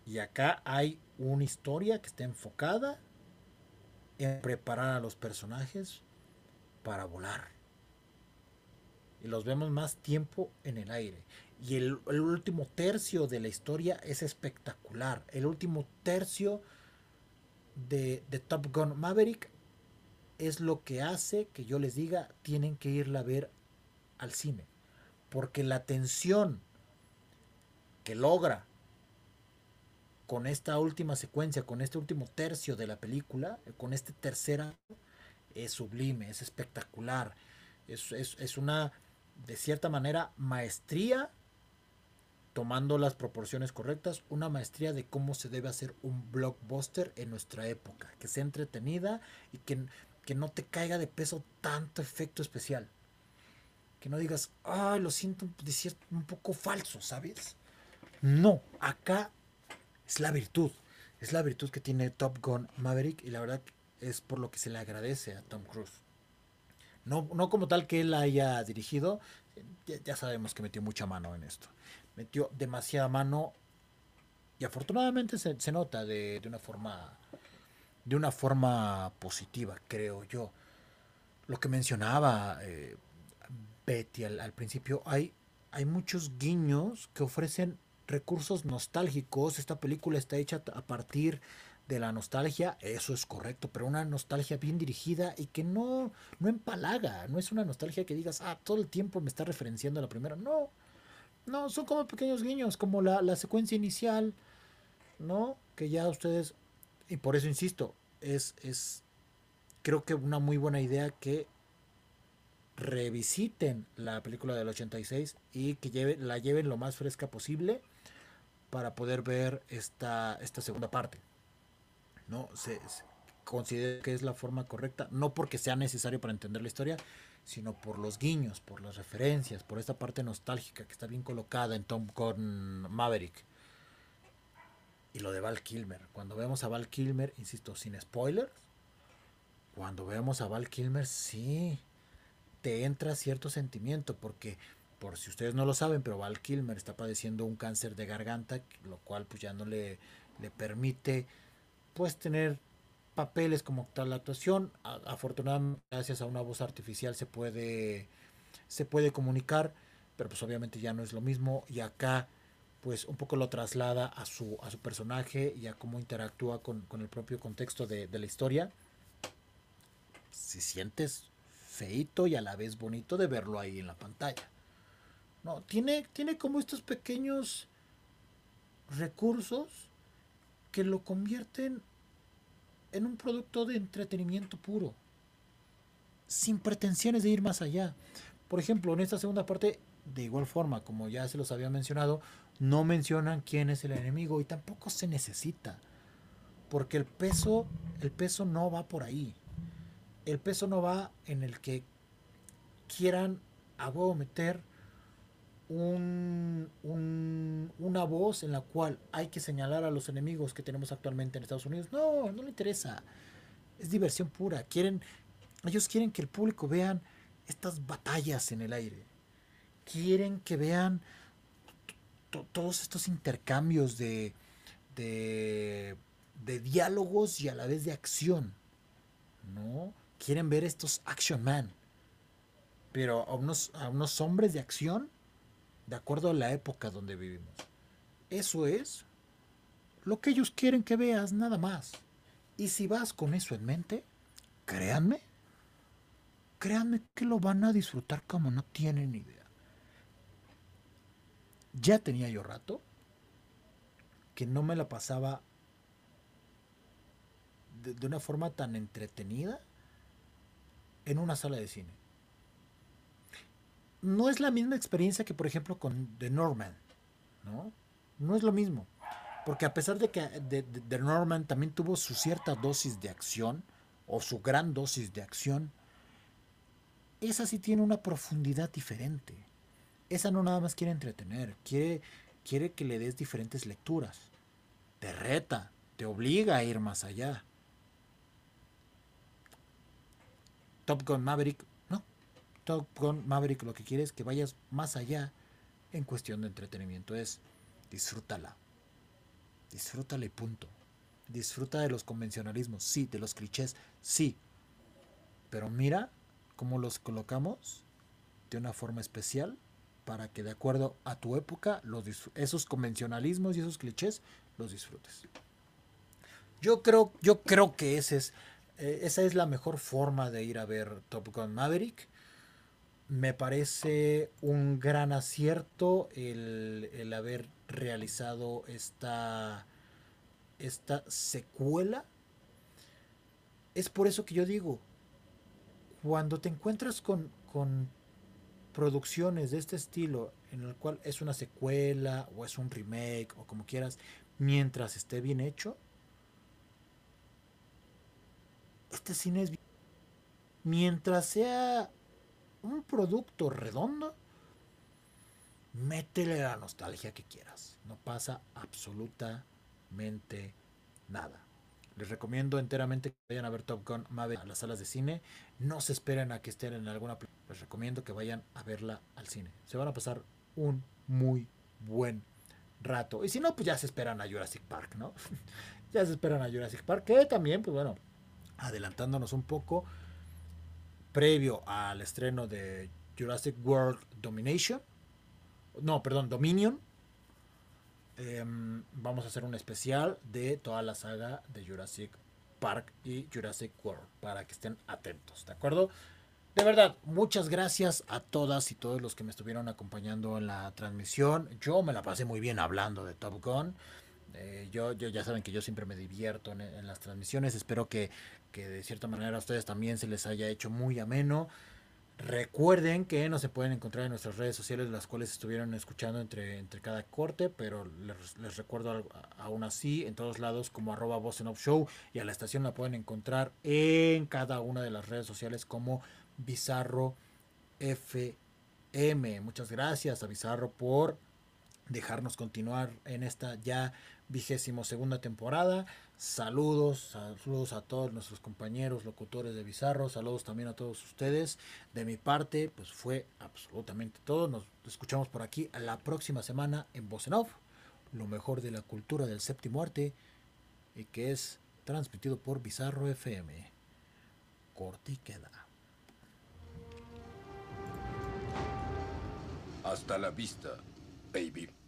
Y acá hay una historia que está enfocada en preparar a los personajes para volar. Y los vemos más tiempo en el aire. Y el, último tercio de la historia es espectacular. El último tercio de, de, Top Gun Maverick es lo que hace que yo les diga tienen que irla a ver al cine. Porque la tensión que logra con esta última secuencia, con este último tercio de la película, con este tercera, es sublime, es espectacular. Es, es, una, de cierta manera, maestría, tomando las proporciones correctas, una maestría de cómo se debe hacer un blockbuster en nuestra época, que sea entretenida y que, que no te caiga de peso tanto efecto especial. Que no digas, ay, lo siento de un poco falso, ¿sabes? No, acá es la virtud. Es la virtud que tiene Top Gun Maverick y la verdad es por lo que se le agradece a Tom Cruise. No, no como tal que él haya dirigido, ya, sabemos que metió mucha mano en esto. Metió demasiada mano y afortunadamente se, nota de, una forma de una forma positiva, creo yo. Lo que mencionaba eh, Betty al, al, principio, hay, hay muchos guiños que ofrecen recursos nostálgicos. Esta película está hecha a partir de la nostalgia, eso es correcto, pero una nostalgia bien dirigida y que no, no empalaga, no es una nostalgia que digas, ah, todo el tiempo me está referenciando a la primera, no, no, son como pequeños guiños, como la, la secuencia inicial, ¿no? Que ya ustedes, y por eso insisto, es, es, creo que una muy buena idea que revisiten la película del 86 y que la lleven lo más fresca posible para poder ver esta, esta segunda parte. ¿no? Se, considera que es la forma correcta, no porque sea necesario para entender la historia, sino por los guiños, por las referencias, por esta parte nostálgica que está bien colocada en Tom con Maverick. Y lo de Val Kilmer. Cuando vemos a Val Kilmer, insisto, sin spoilers, cuando vemos a Val Kilmer, sí, te entra cierto sentimiento, porque por si ustedes no lo saben, pero Val Kilmer está padeciendo un cáncer de garganta, lo cual pues ya no le, le permite pues tener papeles como tal la actuación. afortunadamente, gracias a una voz artificial se puede, se puede comunicar, pero pues obviamente ya no es lo mismo. Y acá pues un poco lo traslada a su, a su personaje y a cómo interactúa con, el propio contexto de, de la historia. Si sientes feito y a la vez bonito de verlo ahí en la pantalla. No, tiene, tiene como estos pequeños recursos que lo convierten en un producto de entretenimiento puro, sin pretensiones de ir más allá. Por ejemplo, en esta segunda parte, de igual forma, como ya se los había mencionado, no mencionan quién es el enemigo y tampoco se necesita, porque el peso, el peso no va por ahí. El peso no va en el que quieran a meter un, una voz en la cual hay que señalar a los enemigos que tenemos actualmente en Estados Unidos. No, no le interesa. Es diversión pura. Quieren, ellos quieren que el público vean estas batallas en el aire. Quieren que vean todos estos intercambios de, de, de, diálogos y a la vez de acción. ¿No? Quieren ver estos action man. Pero a unos, a unos hombres de acción de acuerdo a la época donde vivimos. Eso es lo que ellos quieren que veas, nada más. Y si vas con eso en mente, créanme, créanme que lo van a disfrutar como no tienen idea. Ya tenía yo rato que no me la pasaba de, una forma tan entretenida en una sala de cine. No es la misma experiencia que, por ejemplo, con The Norman, ¿no? No es lo mismo. Porque a pesar de que The Norman también tuvo su cierta dosis de acción, o su gran dosis de acción, esa sí tiene una profundidad diferente. Esa no nada más quiere entretener, quiere, quiere que le des diferentes lecturas. Te reta, te obliga a ir más allá. Top Gun Maverick, no. Top Gun Maverick lo que quiere es que vayas más allá en cuestión de entretenimiento. Es disfrútala. Disfrútala y punto. Disfruta de los convencionalismos, sí, de los clichés, sí. Pero mira cómo los colocamos de una forma especial para que de acuerdo a tu época esos convencionalismos y esos clichés los disfrutes. Yo creo, yo creo que ese es, eh, esa es la mejor forma de ir a ver Top Gun Maverick. Me parece un gran acierto el, el haber realizado esta, esta secuela. Es por eso que yo digo, cuando te encuentras con, con producciones de este estilo, en el cual es una secuela o es un remake o como quieras, mientras esté bien hecho, este cine es... Mientras sea un producto redondo, métele la nostalgia que quieras. No pasa absolutamente nada. Les recomiendo enteramente que vayan a ver Top Gun Maverick a las salas de cine. No se esperen a que estén en alguna. Les recomiendo que vayan a verla al cine. Se van a pasar un muy buen rato. Y si no, pues ya se esperan a Jurassic Park, ¿no? ya se esperan a Jurassic Park, que también, pues bueno, adelantándonos un poco, previo al estreno de Jurassic World Domination, no, perdón, Dominion, em, vamos a hacer un especial de toda la saga de Jurassic Park y Jurassic World para que estén atentos, ¿de acuerdo? De verdad, muchas gracias a todas y todos los que me estuvieron acompañando en la transmisión. Yo me la pasé muy bien hablando de Top Gun. Eh, yo, yo, ya saben que yo siempre me divierto en, en las transmisiones. Espero que, que, de cierta manera a ustedes también se les haya hecho muy ameno. Recuerden que no se pueden encontrar en nuestras redes sociales, las cuales estuvieron escuchando entre, entre cada corte, pero les, recuerdo aún así, en todos lados como arroba Show y a la estación la pueden encontrar en cada una de las redes sociales como Bizarro FM. Muchas gracias a Bizarro por dejarnos continuar en esta ya vigésimo segunda temporada. Saludos, saludos a todos nuestros compañeros locutores de Bizarro, saludos también a todos ustedes. De mi parte, pues fue absolutamente todo. Nos escuchamos por aquí la próxima semana en Voz lo mejor de la cultura del séptimo arte, y que es transmitido por Bizarro FM. Corte y queda. Hasta la vista, baby.